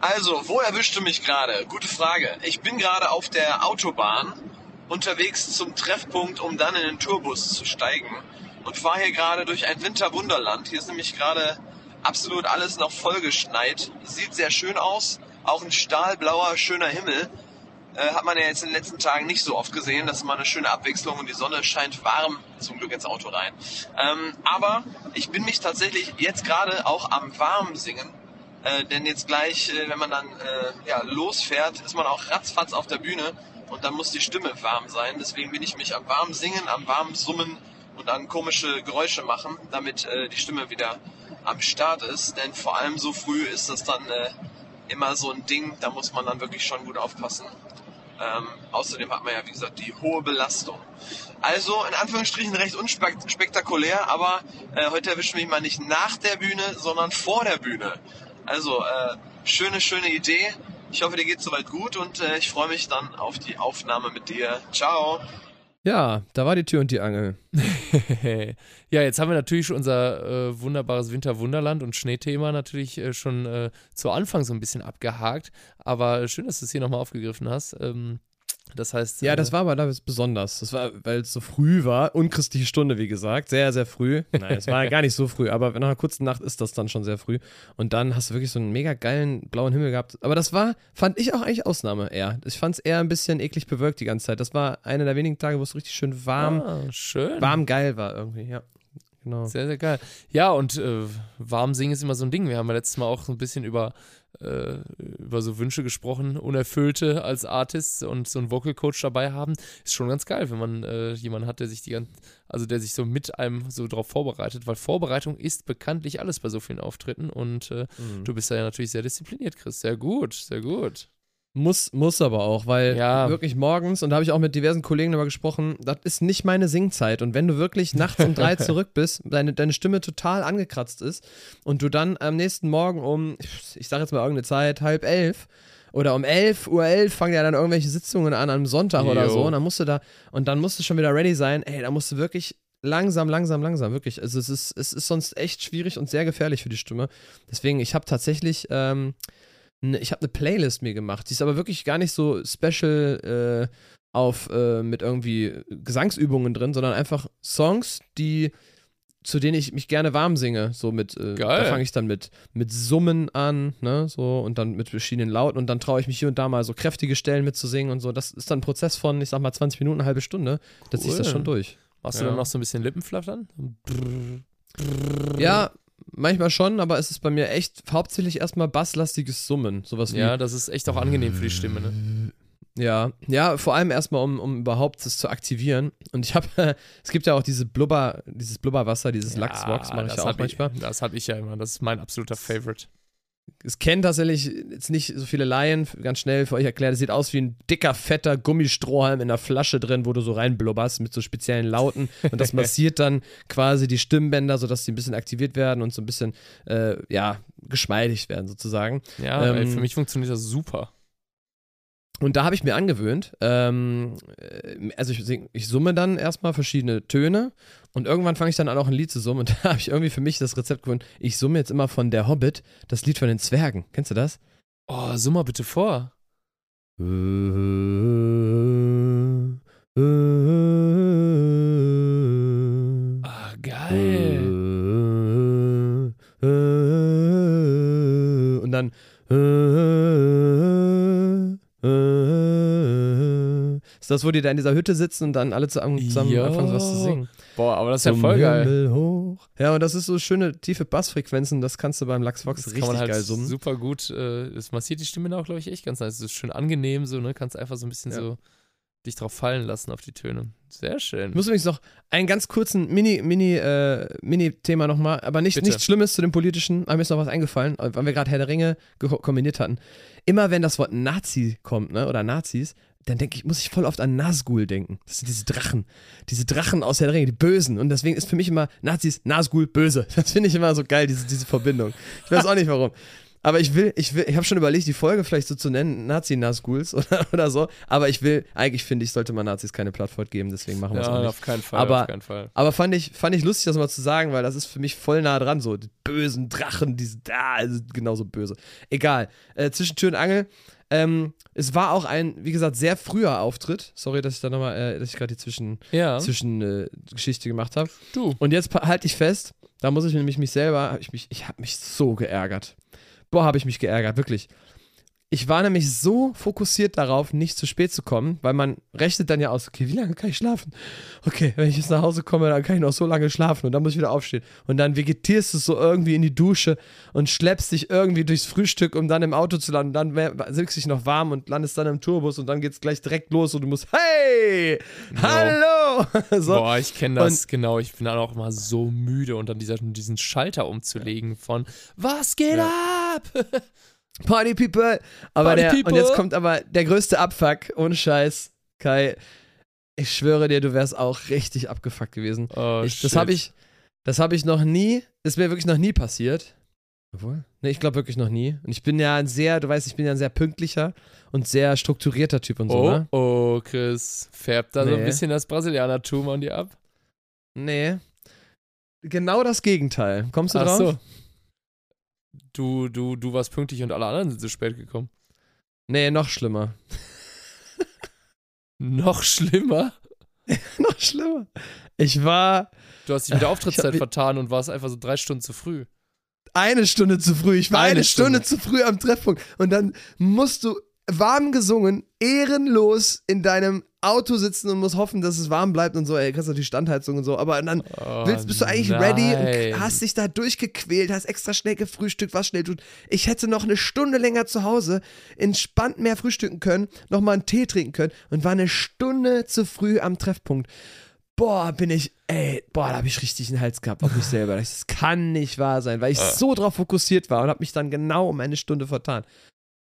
also, wo erwischte mich gerade? Gute Frage. Ich bin gerade auf der Autobahn unterwegs zum Treffpunkt, um dann in den Tourbus zu steigen und fahre hier gerade durch ein Winterwunderland. Hier ist nämlich gerade absolut alles noch vollgeschneit. Sieht sehr schön aus. Auch ein stahlblauer, schöner Himmel. Äh, hat man ja jetzt in den letzten Tagen nicht so oft gesehen. Das ist mal eine schöne Abwechslung und die Sonne scheint warm zum Glück ins Auto rein. Ähm, aber ich bin mich tatsächlich jetzt gerade auch am warm singen. Äh, denn jetzt gleich, äh, wenn man dann äh, ja, losfährt, ist man auch ratzfatz auf der Bühne und dann muss die Stimme warm sein. Deswegen will ich mich am warmen Singen, am warmen Summen und an komische Geräusche machen, damit äh, die Stimme wieder am Start ist. Denn vor allem so früh ist das dann äh, immer so ein Ding, da muss man dann wirklich schon gut aufpassen. Ähm, außerdem hat man ja, wie gesagt, die hohe Belastung. Also in Anführungsstrichen recht unspektakulär, aber äh, heute erwischen mich mal nicht nach der Bühne, sondern vor der Bühne. Also äh, schöne, schöne Idee Ich hoffe, dir geht's soweit gut und äh, ich freue mich dann auf die Aufnahme mit dir. Ciao. Ja, da war die Tür und die Angel. [laughs] ja, jetzt haben wir natürlich schon unser äh, wunderbares Winterwunderland und Schneethema natürlich äh, schon äh, zu Anfang so ein bisschen abgehakt. Aber schön, dass du es hier nochmal aufgegriffen hast. Ähm, das heißt. Ja, äh, das war aber da besonders. Das war, weil es so früh war. Unchristliche Stunde, wie gesagt. Sehr, sehr früh. Nein, es war [laughs] gar nicht so früh, aber nach einer kurzen Nacht ist das dann schon sehr früh. Und dann hast du wirklich so einen mega geilen blauen Himmel gehabt. Aber das war, fand ich auch eigentlich Ausnahme eher. Ich fand es eher ein bisschen eklig bewölkt die ganze Zeit. Das war einer der wenigen Tage, wo es richtig schön warm, ah, schön. warm geil war irgendwie, ja. Genau. Sehr, sehr geil. Ja, und äh, warm singen ist immer so ein Ding. Wir haben ja letztes Mal auch so ein bisschen über äh, über so Wünsche gesprochen, unerfüllte als Artist und so einen Vocal Coach dabei haben, ist schon ganz geil, wenn man äh, jemanden hat, der sich die ganze, also der sich so mit einem so drauf vorbereitet, weil Vorbereitung ist bekanntlich alles bei so vielen Auftritten und äh, mhm. du bist da ja natürlich sehr diszipliniert, Chris. Sehr gut, sehr gut. Muss, muss aber auch, weil ja. wirklich morgens, und da habe ich auch mit diversen Kollegen darüber gesprochen, das ist nicht meine Singzeit. Und wenn du wirklich nachts um drei [laughs] zurück bist, deine, deine Stimme total angekratzt ist und du dann am nächsten Morgen um, ich sage jetzt mal irgendeine Zeit, halb elf oder um elf Uhr elf fangen ja dann irgendwelche Sitzungen an, am Sonntag Yo. oder so, und dann musst du da, und dann musst du schon wieder ready sein, ey, da musst du wirklich langsam, langsam, langsam, wirklich. Also es ist, es ist sonst echt schwierig und sehr gefährlich für die Stimme. Deswegen, ich habe tatsächlich, ähm, ich habe eine Playlist mir gemacht. Die ist aber wirklich gar nicht so special äh, auf äh, mit irgendwie Gesangsübungen drin, sondern einfach Songs, die zu denen ich mich gerne warm singe. So mit, äh, da fange ich dann mit, mit Summen an, ne, so und dann mit verschiedenen Lauten und dann traue ich mich hier und da mal so kräftige Stellen mitzusingen und so. Das ist dann ein Prozess von, ich sag mal, 20 Minuten, eine halbe Stunde. Cool. Da ziehst du das schon durch. Machst ja. du dann noch so ein bisschen Lippenflattern? Ja, manchmal schon, aber es ist bei mir echt hauptsächlich erstmal basslastiges Summen. Sowas wie. Ja, das ist echt auch angenehm für die Stimme, ne? Ja, ja, vor allem erstmal, um, um überhaupt das zu aktivieren. Und ich habe, [laughs] es gibt ja auch diese Blubber, dieses Blubberwasser, dieses ja, Lachsbox, mache ich ja auch manchmal. Ich, das habe ich ja immer, das ist mein absoluter Favorite es kennen tatsächlich jetzt nicht so viele Laien, ganz schnell für euch erklärt, es sieht aus wie ein dicker, fetter Gummistrohhalm in einer Flasche drin, wo du so reinblubberst mit so speziellen Lauten und das [laughs] massiert dann quasi die Stimmbänder, sodass sie ein bisschen aktiviert werden und so ein bisschen, äh, ja, geschmeidig werden sozusagen. Ja, ähm, für mich funktioniert das super. Und da habe ich mir angewöhnt, ähm, äh, also ich, sing, ich summe dann erstmal verschiedene Töne und irgendwann fange ich dann an, auch ein Lied zu summen. Und [laughs] da habe ich irgendwie für mich das Rezept gefunden. Ich summe jetzt immer von Der Hobbit das Lied von den Zwergen. Kennst du das? Oh, summ mal bitte vor. Ah, geil. Und dann ist das, wo die da in dieser Hütte sitzen und dann alle zusammen, zusammen ja. anfangen, was zu singen? Boah, aber das ist ja voll geil. Hoch. Ja, und das ist so schöne tiefe Bassfrequenzen, das kannst du beim Lachs Vox richtig halt geil summen. Super gut, äh, das massiert die Stimme auch, glaube ich, echt ganz nice. Das ist schön angenehm, so, ne? Kannst einfach so ein bisschen ja. so dich drauf fallen lassen auf die Töne. Sehr schön. Ich muss übrigens noch einen ganz kurzen Mini, Mini, äh, Mini-Thema nochmal, aber nicht, nichts Schlimmes zu dem politischen, aber mir ist noch was eingefallen, weil wir gerade Herr der Ringe kombiniert hatten. Immer wenn das Wort Nazi kommt, ne, oder Nazis, dann denke ich, muss ich voll oft an Nazgul denken. Das sind diese Drachen. Diese Drachen aus der Ringe, die Bösen. Und deswegen ist für mich immer Nazis, Nazgul, böse. [laughs] Das finde ich immer so geil, diese, diese Verbindung. Ich weiß auch nicht warum. Aber ich will, ich will, ich habe schon überlegt, die Folge vielleicht so zu nennen, Nazi-Nazguls [laughs] oder, oder so. Aber ich will, eigentlich finde ich, sollte man Nazis keine Plattform geben, deswegen machen wir es ja, auch nicht. auf keinen Fall, aber, auf keinen Fall. Aber fand ich, fand ich lustig, das mal zu sagen, weil das ist für mich voll nah dran, so die bösen Drachen, die sind da, also genauso böse. Egal. Äh, zwischen Tür und Angel ähm, es war auch ein, wie gesagt, sehr früher Auftritt. Sorry, dass ich da nochmal, äh, dass ich gerade die Zwischen, ja. Zwischengeschichte äh, gemacht habe. Du. Und jetzt halte ich fest, da muss ich nämlich mich selber, ich, mich, ich habe mich so geärgert. Boah, habe ich mich geärgert, wirklich. Ich war nämlich so fokussiert darauf, nicht zu spät zu kommen, weil man rechnet dann ja aus, okay, wie lange kann ich schlafen? Okay, wenn ich jetzt nach Hause komme, dann kann ich noch so lange schlafen und dann muss ich wieder aufstehen. Und dann vegetierst du so irgendwie in die Dusche und schleppst dich irgendwie durchs Frühstück, um dann im Auto zu landen. Dann sitzt dich noch warm und landest dann im Tourbus und dann geht's gleich direkt los und du musst, hey, no. hallo! [laughs] so. Boah, ich kenne das, und, genau. Ich bin dann auch immer so müde und dann dieser, diesen Schalter umzulegen von, was geht ja. ab? [laughs] Party People. Aber Party der, people. und jetzt kommt aber der größte Abfuck, ohne Scheiß, Kai. Ich schwöre dir, du wärst auch richtig abgefuckt gewesen. Oh, ich, das habe ich, das habe ich noch nie, ist mir wirklich noch nie passiert. Obwohl? Nee, ich glaube wirklich noch nie. Und ich bin ja ein sehr, du weißt, ich bin ja ein sehr pünktlicher und sehr strukturierter Typ und so, oh, ne? oh, Chris. Färbt da so ein Nee. bisschen das Brasilianertum an dir ab? Nee. Genau das Gegenteil. Kommst du Ach drauf? so. Du, du, du warst pünktlich und alle anderen sind zu spät gekommen. Nee, noch schlimmer. [laughs] Noch schlimmer. [laughs] noch schlimmer. Ich war Du hast dich mit der [laughs] Auftrittszeit vertan und warst einfach so drei Stunden zu früh. eine Stunde zu früh. Ich war eine, Eine Stunde. Stunde. zu früh am Treffpunkt. Und dann musst du warm gesungen, ehrenlos in deinem Auto sitzen und musst hoffen, dass es warm bleibt und so. Ey, kriegst natürlich Standheizung und so. Aber dann Oh, willst, bist du eigentlich ready nein. und hast dich da durchgequält, hast extra schnell gefrühstückt, was schnell tut. Ich hätte noch eine Stunde länger zu Hause entspannt mehr frühstücken können, nochmal einen Tee trinken können und war eine Stunde zu früh am Treffpunkt. Boah, bin ich, ey, boah, da habe ich richtig einen Hals gehabt auf mich selber. Das kann nicht wahr sein, weil ich Äh. so drauf fokussiert war und habe mich dann genau um eine Stunde vertan.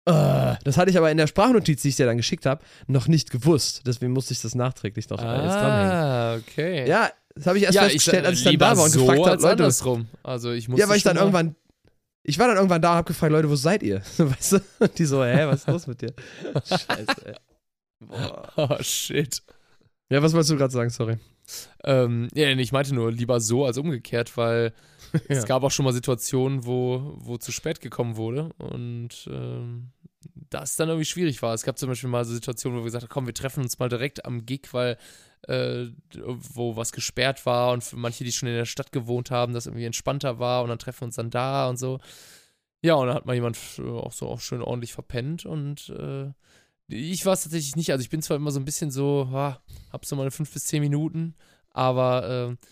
Äh, Das hatte ich aber in der Sprachnotiz, die ich dir dann geschickt habe, noch nicht gewusst. Deswegen musste ich das nachträglich noch äh, jetzt dranhängen. Ah, okay. Ja, das habe ich erst Ja, festgestellt, als ich dann da war und so gefragt habe, Leute, andersrum. Also ich ja, weil ich dann irgendwann, ich war dann irgendwann da und habe gefragt, Leute, wo seid ihr? [laughs] Weißt du? Und die so, hä, was ist los mit dir? [laughs] Scheiße, ey. Boah. Oh, shit. Ja, was wolltest du gerade sagen, sorry. Ähm, ja, ich meinte nur lieber so als umgekehrt, weil [laughs] Ja. es gab auch schon mal Situationen, wo, wo zu spät gekommen wurde und ähm, das dann irgendwie schwierig war. Es gab zum Beispiel mal so Situationen, wo wir gesagt haben, komm, wir treffen uns mal direkt am Gig, weil äh, wo was gesperrt war und für manche, die schon in der Stadt gewohnt haben, das irgendwie entspannter war und dann treffen wir uns dann da und so. Ja, und dann hat mal jemand äh, auch so auch schön ordentlich verpennt und äh, ich war es tatsächlich nicht. Also ich bin zwar immer so ein bisschen so, ah, hab so meine fünf bis zehn Minuten, aber äh,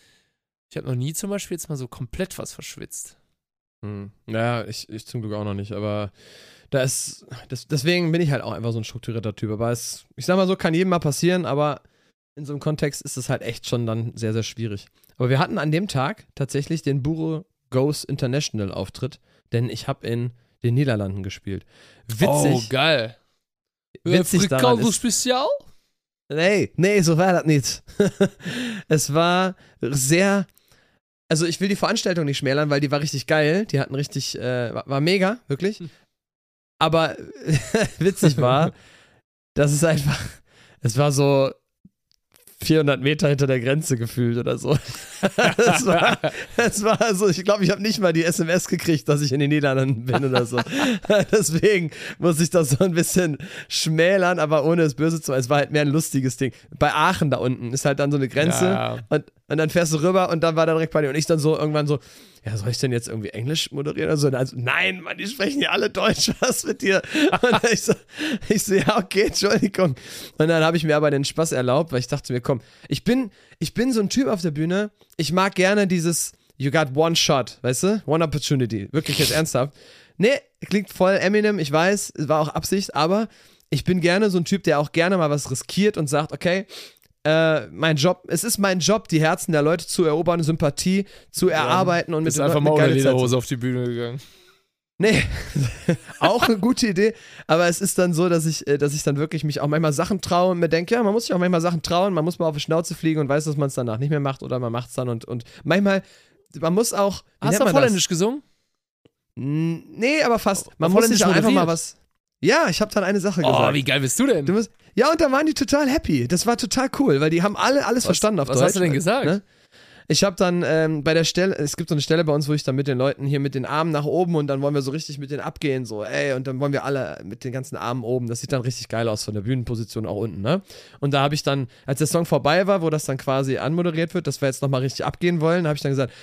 ich habe noch nie zum Beispiel jetzt mal so komplett was verschwitzt. Hm. Ja, ich, ich zum Glück auch noch nicht, aber da ist, das, deswegen bin ich halt auch einfach so ein strukturierter Typ. Aber es, ich sag mal so, kann jedem mal passieren, aber in so einem Kontext ist es halt echt schon dann sehr, sehr schwierig. Aber wir hatten an dem Tag tatsächlich den Buro Goes International Auftritt, denn ich habe in den Niederlanden gespielt. Witzig. Oh, geil. Witzig daran ist- Spezial? Nee, nee, so war das nicht. [laughs] es war sehr. Also, ich will die Veranstaltung nicht schmälern, weil die war richtig geil. Die hatten richtig. Äh, war, mega, wirklich. Hm. Aber [laughs] witzig war, [laughs] dass es einfach. Es war so 400 Meter hinter der Grenze gefühlt oder so. [laughs] Es war, es war also, ich glaube, ich habe nicht mal die SMS gekriegt, dass ich in den Niederlanden bin oder so. [laughs] Deswegen muss ich das so ein bisschen schmälern, aber ohne es böse zu meinen. Es war halt mehr ein lustiges Ding. Bei Aachen da unten ist halt dann so eine Grenze Ja. und, und dann fährst du rüber und dann war der direkt bei dir und ich dann so irgendwann so, ja, soll ich denn jetzt irgendwie Englisch moderieren oder so? Und dann so, nein, Mann, die sprechen ja alle Deutsch, [laughs] was mit dir? Und ich so, ich so, ja, okay, Entschuldigung. Und dann habe ich mir aber den Spaß erlaubt, weil ich dachte mir, komm, ich bin, ich bin so ein Typ auf der Bühne, ich mag gerne dieses You got one shot, weißt du? One opportunity. Wirklich jetzt ernsthaft. Nee, klingt voll Eminem, ich weiß, war auch Absicht, aber ich bin gerne so ein Typ, der auch gerne mal was riskiert und sagt, okay, äh, mein Job, es ist mein Job, die Herzen der Leute zu erobern, Sympathie zu erarbeiten und mit den einfach Leuten mal ohne Lederhose auf die Bühne gegangen. Nee, [laughs] auch eine gute Idee. Aber es ist dann so, dass ich, äh, dass ich dann wirklich mich auch manchmal Sachen traue und mir denke, ja, man muss sich auch manchmal Sachen trauen, man muss mal auf die Schnauze fliegen und weiß, dass man es danach nicht mehr macht oder man macht es dann und, und manchmal, man muss auch. Hast du auf Holländisch gesungen? Das? Nee, aber fast. Man Auf muss sich Holländisch auch einfach mal was. Ja, ich habe dann eine Sache Oh, gesagt. wie geil bist du denn? Du musst, ja, und da waren die total happy. Das war total cool, weil die haben alle alles verstanden auf was Deutsch. hast du denn gesagt? Ne? Ich habe dann ähm, bei der Stelle, es gibt so eine Stelle bei uns, wo ich dann mit den Leuten hier mit den Armen nach oben und dann wollen wir so richtig mit denen abgehen, so, ey, und dann wollen wir alle mit den ganzen Armen oben. Das sieht dann richtig geil aus von der Bühnenposition auch unten, ne? Und da habe ich dann, als der Song vorbei war, wo das dann quasi anmoderiert wird, dass wir jetzt nochmal richtig abgehen wollen, habe ich dann gesagt,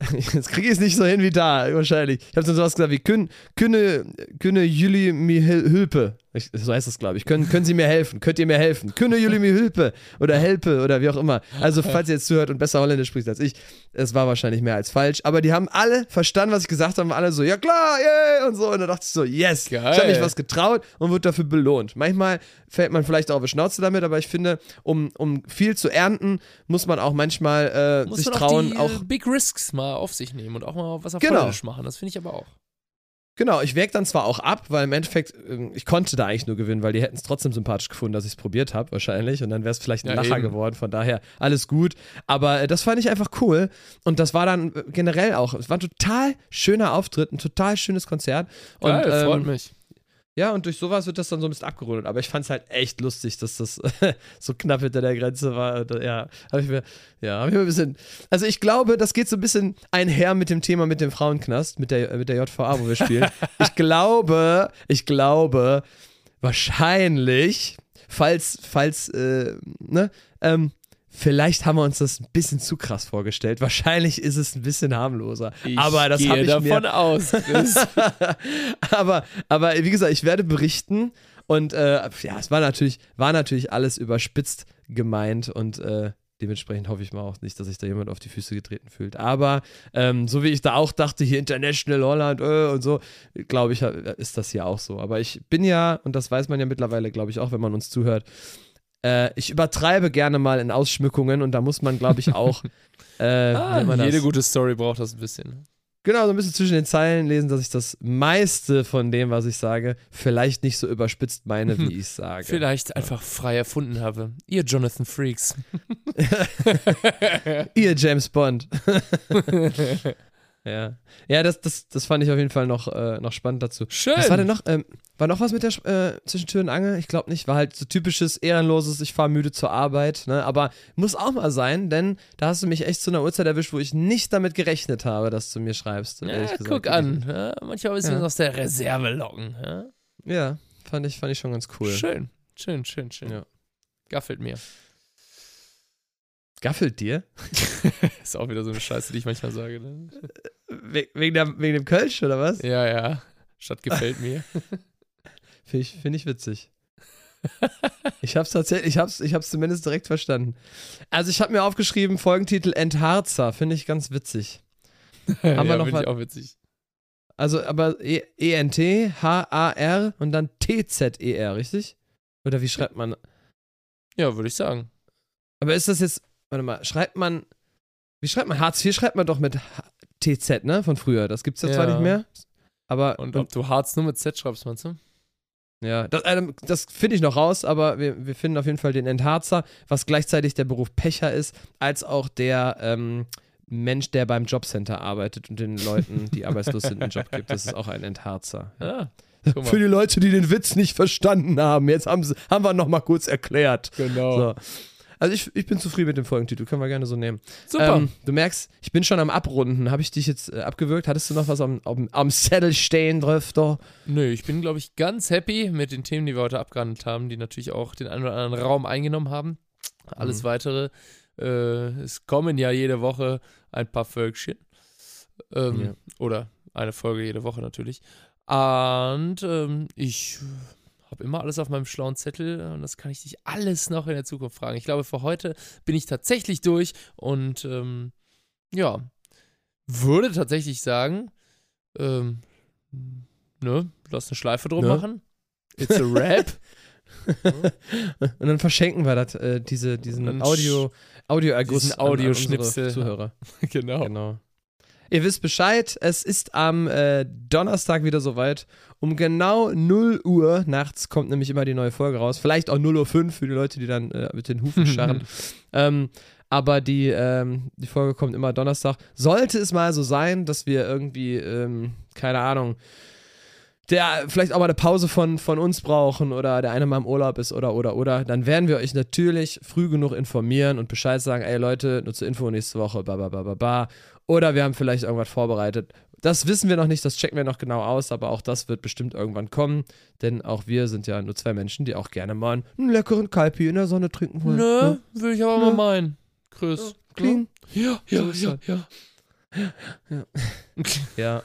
[laughs] jetzt kriege ich es nicht so hin wie da, wahrscheinlich. Ich habe dann sowas gesagt wie, können, können Juli mir hel- Hilpe. Ich, so heißt das, glaube ich. Können, können Sie mir helfen? Könnt ihr mir helfen? Können Juli mir Hilfe? Oder Helpe oder wie auch immer. Also, falls ihr jetzt zuhört und besser Holländisch spricht als ich, es war wahrscheinlich mehr als falsch. Aber die haben alle verstanden, was ich gesagt habe. Alle so, ja klar, yay! Und so. Und dann dachte ich so, yes. Geil. Ich habe mich was getraut und wurde dafür belohnt. Manchmal fällt man vielleicht auch auf die Schnauze damit, aber ich finde, um, um viel zu ernten, muss man auch manchmal äh, Muss sich man trauen, auch auch die äh, Big Risks mal auf sich nehmen und auch mal was auf Genau. Holländisch machen. Das finde ich aber auch. Genau, ich wäge dann zwar auch ab, weil im Endeffekt, ähm, ich konnte da eigentlich nur gewinnen, weil die hätten es trotzdem sympathisch gefunden, dass ich es probiert habe, wahrscheinlich. Und dann wäre es vielleicht ein Ja, Lacher eben. geworden. Von daher alles gut. Aber äh, das fand ich einfach cool. Und das war dann äh, generell auch. Es war ein total schöner Auftritt, ein total schönes Konzert. Und, Geil, freut ähm, mich. Ja, und durch sowas wird das dann so ein bisschen abgerundet. Aber ich fand es halt echt lustig, dass das [laughs] so knapp hinter der Grenze war. Und, äh, ja, habe ich mir, ja, habe ich mir ein bisschen. Also ich glaube, das geht so ein bisschen einher mit dem Thema mit dem Frauenknast, mit der, mit der JVA, wo wir spielen. [laughs] ich glaube, ich glaube, wahrscheinlich, falls, falls, äh, ne, ähm, Vielleicht haben wir uns das ein bisschen zu krass vorgestellt. Wahrscheinlich ist es ein bisschen harmloser. Ich aber das habe ich davon mir aus, [laughs] aber, aber wie gesagt, ich werde berichten und äh, ja, es war natürlich, war natürlich alles überspitzt gemeint und äh, dementsprechend hoffe ich mal auch nicht, dass sich da jemand auf die Füße getreten fühlt. Aber ähm, so wie ich da auch dachte, hier International Holland äh, und so, glaube ich, ist das hier auch so. Aber ich bin ja, und das weiß man ja mittlerweile, glaube ich, auch, wenn man uns zuhört, äh, ich übertreibe gerne mal in Ausschmückungen und da muss man, glaube ich, auch. [laughs] Äh, ah, man das? jede gute Story braucht das ein bisschen. Genau, so ein bisschen zwischen den Zeilen lesen, dass ich das meiste von dem, was ich sage, vielleicht nicht so überspitzt meine, wie [laughs] ich sage. Vielleicht einfach frei erfunden habe. Ihr Jonathan Freaks. [laughs] Ihr James Bond. Ja. Ja, das, das, das fand ich auf jeden Fall noch, äh, noch spannend dazu. Schön. Was war denn noch? Ähm, war noch was mit der äh, zwischen Tür und Angel? Ich glaube nicht. War halt so typisches, ehrenloses, ich fahre müde zur Arbeit. Ne? Aber muss auch mal sein, denn da hast du mich echt zu einer Uhrzeit erwischt, wo ich nicht damit gerechnet habe, dass du mir schreibst. Ja, guck an. Ja, manchmal bisschen Ja. aus der Reserve locken. Ja? Ja, fand ich, fand ich schon ganz cool. Schön, schön, schön, schön. Ja. Gaffelt mir. Gaffelt dir? [laughs] Ist auch wieder so eine Scheiße, die ich manchmal sage. Ne? We wegen, der, wegen dem Kölsch oder was? Ja, ja. Statt gefällt mir. [laughs] Finde ich, find ich witzig. ich hab's tatsächlich, ich hab's, ich hab's zumindest direkt verstanden. Also ich habe mir aufgeschrieben, Folgentitel Entharzer, finde ich ganz witzig. [laughs] Haben wir ja, finde ich auch witzig. Also aber E- E-N-T, H-A-R und dann T-Z-E-R, richtig? Oder wie schreibt man? Ja, würde ich sagen. Aber ist das jetzt, warte mal, schreibt man, wie schreibt man? Hartz IV schreibt man doch mit TZ, ne? Von früher. Das gibt's ja, zwar Ja. nicht mehr. Aber Und ob du Harz nur mit Z schreibst, meinst du? Ja, das, ähm, das finde ich noch raus, aber wir, wir finden auf jeden Fall den Entharzer, was gleichzeitig der Beruf Pecher ist, als auch der ähm, Mensch, der beim Jobcenter arbeitet und den Leuten, die arbeitslos sind, einen Job gibt. Das ist auch ein Entharzer. Ja. Ja, mal. Für die Leute, die den Witz nicht verstanden haben, jetzt haben, sie, haben wir noch mal kurz erklärt. genau. So. Also ich, ich bin zufrieden mit dem Folgentitel, können wir gerne so nehmen. Super. Ähm, du merkst, ich bin schon am Abrunden. Habe ich dich jetzt äh, abgewürgt? Hattest du noch was am, am, am Zettel stehen drauf? Da? Nö, ich bin, glaube ich, ganz happy mit den Themen, die wir heute abgehandelt haben, die natürlich auch den einen oder anderen Raum eingenommen haben. Alles Mhm. weitere, äh, es kommen ja jede Woche ein paar Völkchen. Ähm, Ja. Oder eine Folge jede Woche natürlich. Und ähm, ich habe immer alles auf meinem schlauen Zettel und das kann ich dich alles noch in der Zukunft fragen. Ich glaube, für heute bin ich tatsächlich durch und ähm, ja, würde tatsächlich sagen, ähm, ne, lass eine Schleife drum Ne? machen. It's a rap. [laughs] Und dann verschenken wir das, äh, diese, diesen Audio, Audioerguss diesen Audioschnipsel. Zuhörer. [laughs] genau. Genau. Ihr wisst Bescheid, es ist am äh, Donnerstag wieder soweit. Um genau 0 Uhr nachts kommt nämlich immer die neue Folge raus. Vielleicht auch 0 Uhr 5 für die Leute, die dann äh, mit den Hufen scharren. [laughs] ähm, aber die, ähm, die Folge kommt immer Donnerstag. Sollte es mal so sein, dass wir irgendwie, ähm, keine Ahnung, der vielleicht auch mal eine Pause von, von uns brauchen oder der eine mal im Urlaub ist oder oder oder, dann werden wir euch natürlich früh genug informieren und Bescheid sagen, ey Leute, nur zur Info nächste Woche, ba, ba, ba, ba, ba. Oder wir haben vielleicht irgendwas vorbereitet. Das wissen wir noch nicht, das checken wir noch genau aus, aber auch das wird bestimmt irgendwann kommen, denn auch wir sind ja nur zwei Menschen, die auch gerne mal einen leckeren Kalpi in der Sonne trinken wollen. Nö, will ich aber Nö. mal meinen. Chris. Kling. Ja, So ja, ist ja, das. ja. Ja.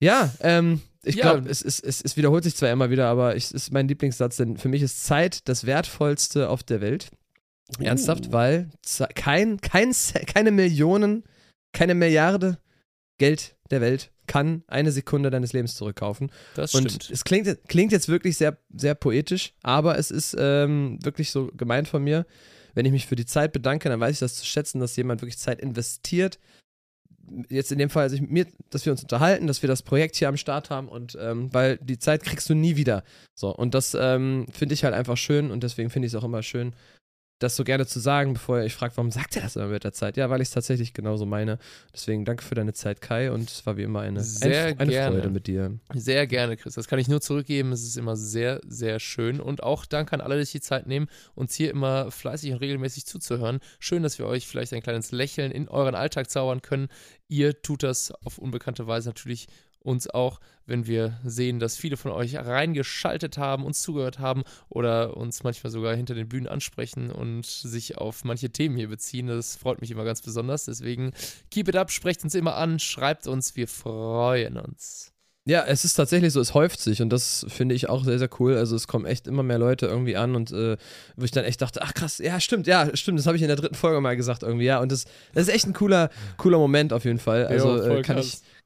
Ja, ähm, ich Ja. glaube, es, es, es, es wiederholt sich zwar immer wieder, aber es ist mein Lieblingssatz, denn für mich ist Zeit das Wertvollste auf der Welt. Ernsthaft, Uh. weil kein, kein, keine Millionen, keine Milliarde Geld der Welt kann eine Sekunde deines Lebens zurückkaufen. Das Und stimmt. es klingt, klingt jetzt wirklich sehr, sehr poetisch, aber es ist ähm, wirklich so gemeint von mir. Wenn ich mich für die Zeit bedanke, dann weiß ich das zu schätzen, dass jemand wirklich Zeit investiert. jetzt in dem Fall, mit mir, dass wir uns unterhalten, dass wir das Projekt hier am Start haben und ähm, weil die Zeit kriegst du nie wieder. So, und das ähm, finde ich halt einfach schön und deswegen finde ich es auch immer schön, das so gerne zu sagen, bevor ihr euch fragt, warum sagt er das immer mit der Zeit? Ja, weil ich es tatsächlich genauso meine. Deswegen danke für deine Zeit, Kai, und es war wie immer eine, Sehr eine, eine gerne. Freude mit dir. Sehr gerne, Chris. Das kann ich nur zurückgeben. Es ist immer sehr, sehr schön. Und auch danke an alle, die sich die Zeit nehmen, uns hier immer fleißig und regelmäßig zuzuhören. Schön, dass wir euch vielleicht ein kleines Lächeln in euren Alltag zaubern können. Ihr tut das auf unbekannte Weise natürlich uns auch, wenn wir sehen, dass viele von euch reingeschaltet haben, uns zugehört haben oder uns manchmal sogar hinter den Bühnen ansprechen und sich auf manche Themen hier beziehen. Das freut mich immer ganz besonders. Deswegen keep it up, sprecht uns immer an, schreibt uns, wir freuen uns. Ja, es ist tatsächlich so, es häuft sich und das finde ich auch sehr, sehr cool. Also es kommen echt immer mehr Leute irgendwie an und äh, wo ich dann echt dachte, ach krass, ja, stimmt, ja, stimmt, das habe ich in der dritten Folge mal gesagt irgendwie, ja. Und das, das ist echt ein cooler, cooler Moment auf jeden Fall. Also Jo, äh, kann krass. ich,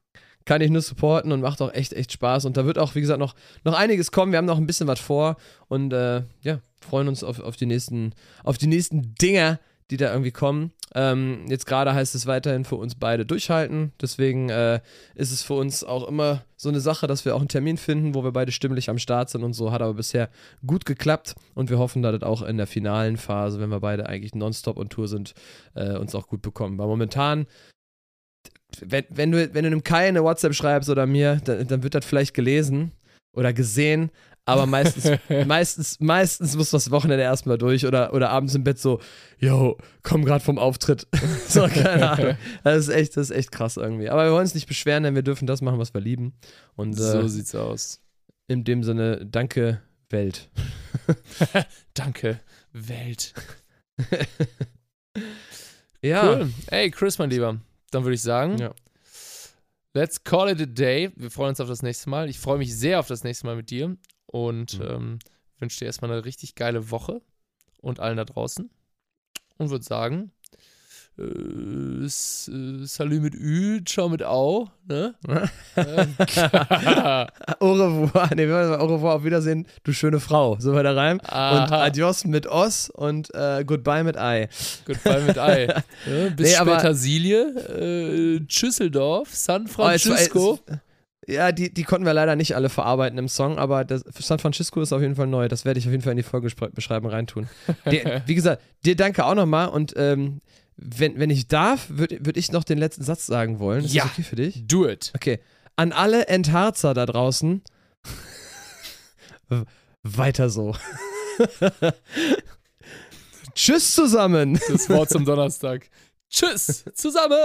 kann ich nur supporten und macht auch echt, echt Spaß. Und da wird auch, wie gesagt, noch, noch einiges kommen. Wir haben noch ein bisschen was vor und äh, ja, freuen uns auf, auf, die nächsten, auf die nächsten Dinger, die da irgendwie kommen. Ähm, jetzt gerade heißt es weiterhin für uns beide durchhalten. Deswegen äh, ist es für uns auch immer so eine Sache, dass wir auch einen Termin finden, wo wir beide stimmlich am Start sind und so. Hat aber bisher gut geklappt und wir hoffen, dass das auch in der finalen Phase, wenn wir beide eigentlich nonstop on Tour sind, äh, uns auch gut bekommen. Weil momentan wenn, wenn, du, wenn du einem Kai eine WhatsApp schreibst oder mir, dann, dann wird das vielleicht gelesen oder gesehen, aber meistens, [laughs] meistens, meistens muss das Wochenende erstmal durch oder, oder abends im Bett so, yo, komm grad vom Auftritt. [laughs] so, keine Ahnung. Das ist echt, das ist echt krass irgendwie. Aber wir wollen uns nicht beschweren, denn wir dürfen das machen, was wir lieben. Und so äh, sieht's aus. in dem Sinne, danke, Welt. [laughs] Danke, Welt. Ja. Cool. Ey, Chris, mein Lieber. Dann würde ich sagen, Ja. let's call it a day. Wir freuen uns auf das nächste Mal. Ich freue mich sehr auf das nächste Mal mit dir und Mhm. ähm, wünsche dir erstmal eine richtig geile Woche und allen da draußen. Und würde sagen, äh, äh, Salü mit Ü, ciao mit Au, ne? [laughs] Au revoir. Nee, wir wollen sagen, au revoir, auf Wiedersehen, du schöne Frau. So war der Reim. Und Aha. adios mit Os und äh, goodbye mit Ei. Goodbye mit Ei. [laughs] Ja, bis Nee, aber- Petersilie, äh, Schüsseldorf, San Oh, Francisco. es- ja, die, die konnten wir leider nicht alle verarbeiten im Song, aber das, San Francisco ist auf jeden Fall neu. Das werde ich auf jeden Fall in die Folgebeschreibung reintun. [laughs] Dir, wie gesagt, dir danke auch nochmal und ähm, wenn, wenn ich darf, würde würd ich noch den letzten Satz sagen wollen. Ist Ja. das okay für dich? Do it. Okay. An alle Entharzer da draußen. Weiter so. [laughs] Tschüss zusammen. Das Wort zum Donnerstag. Tschüss [laughs] zusammen.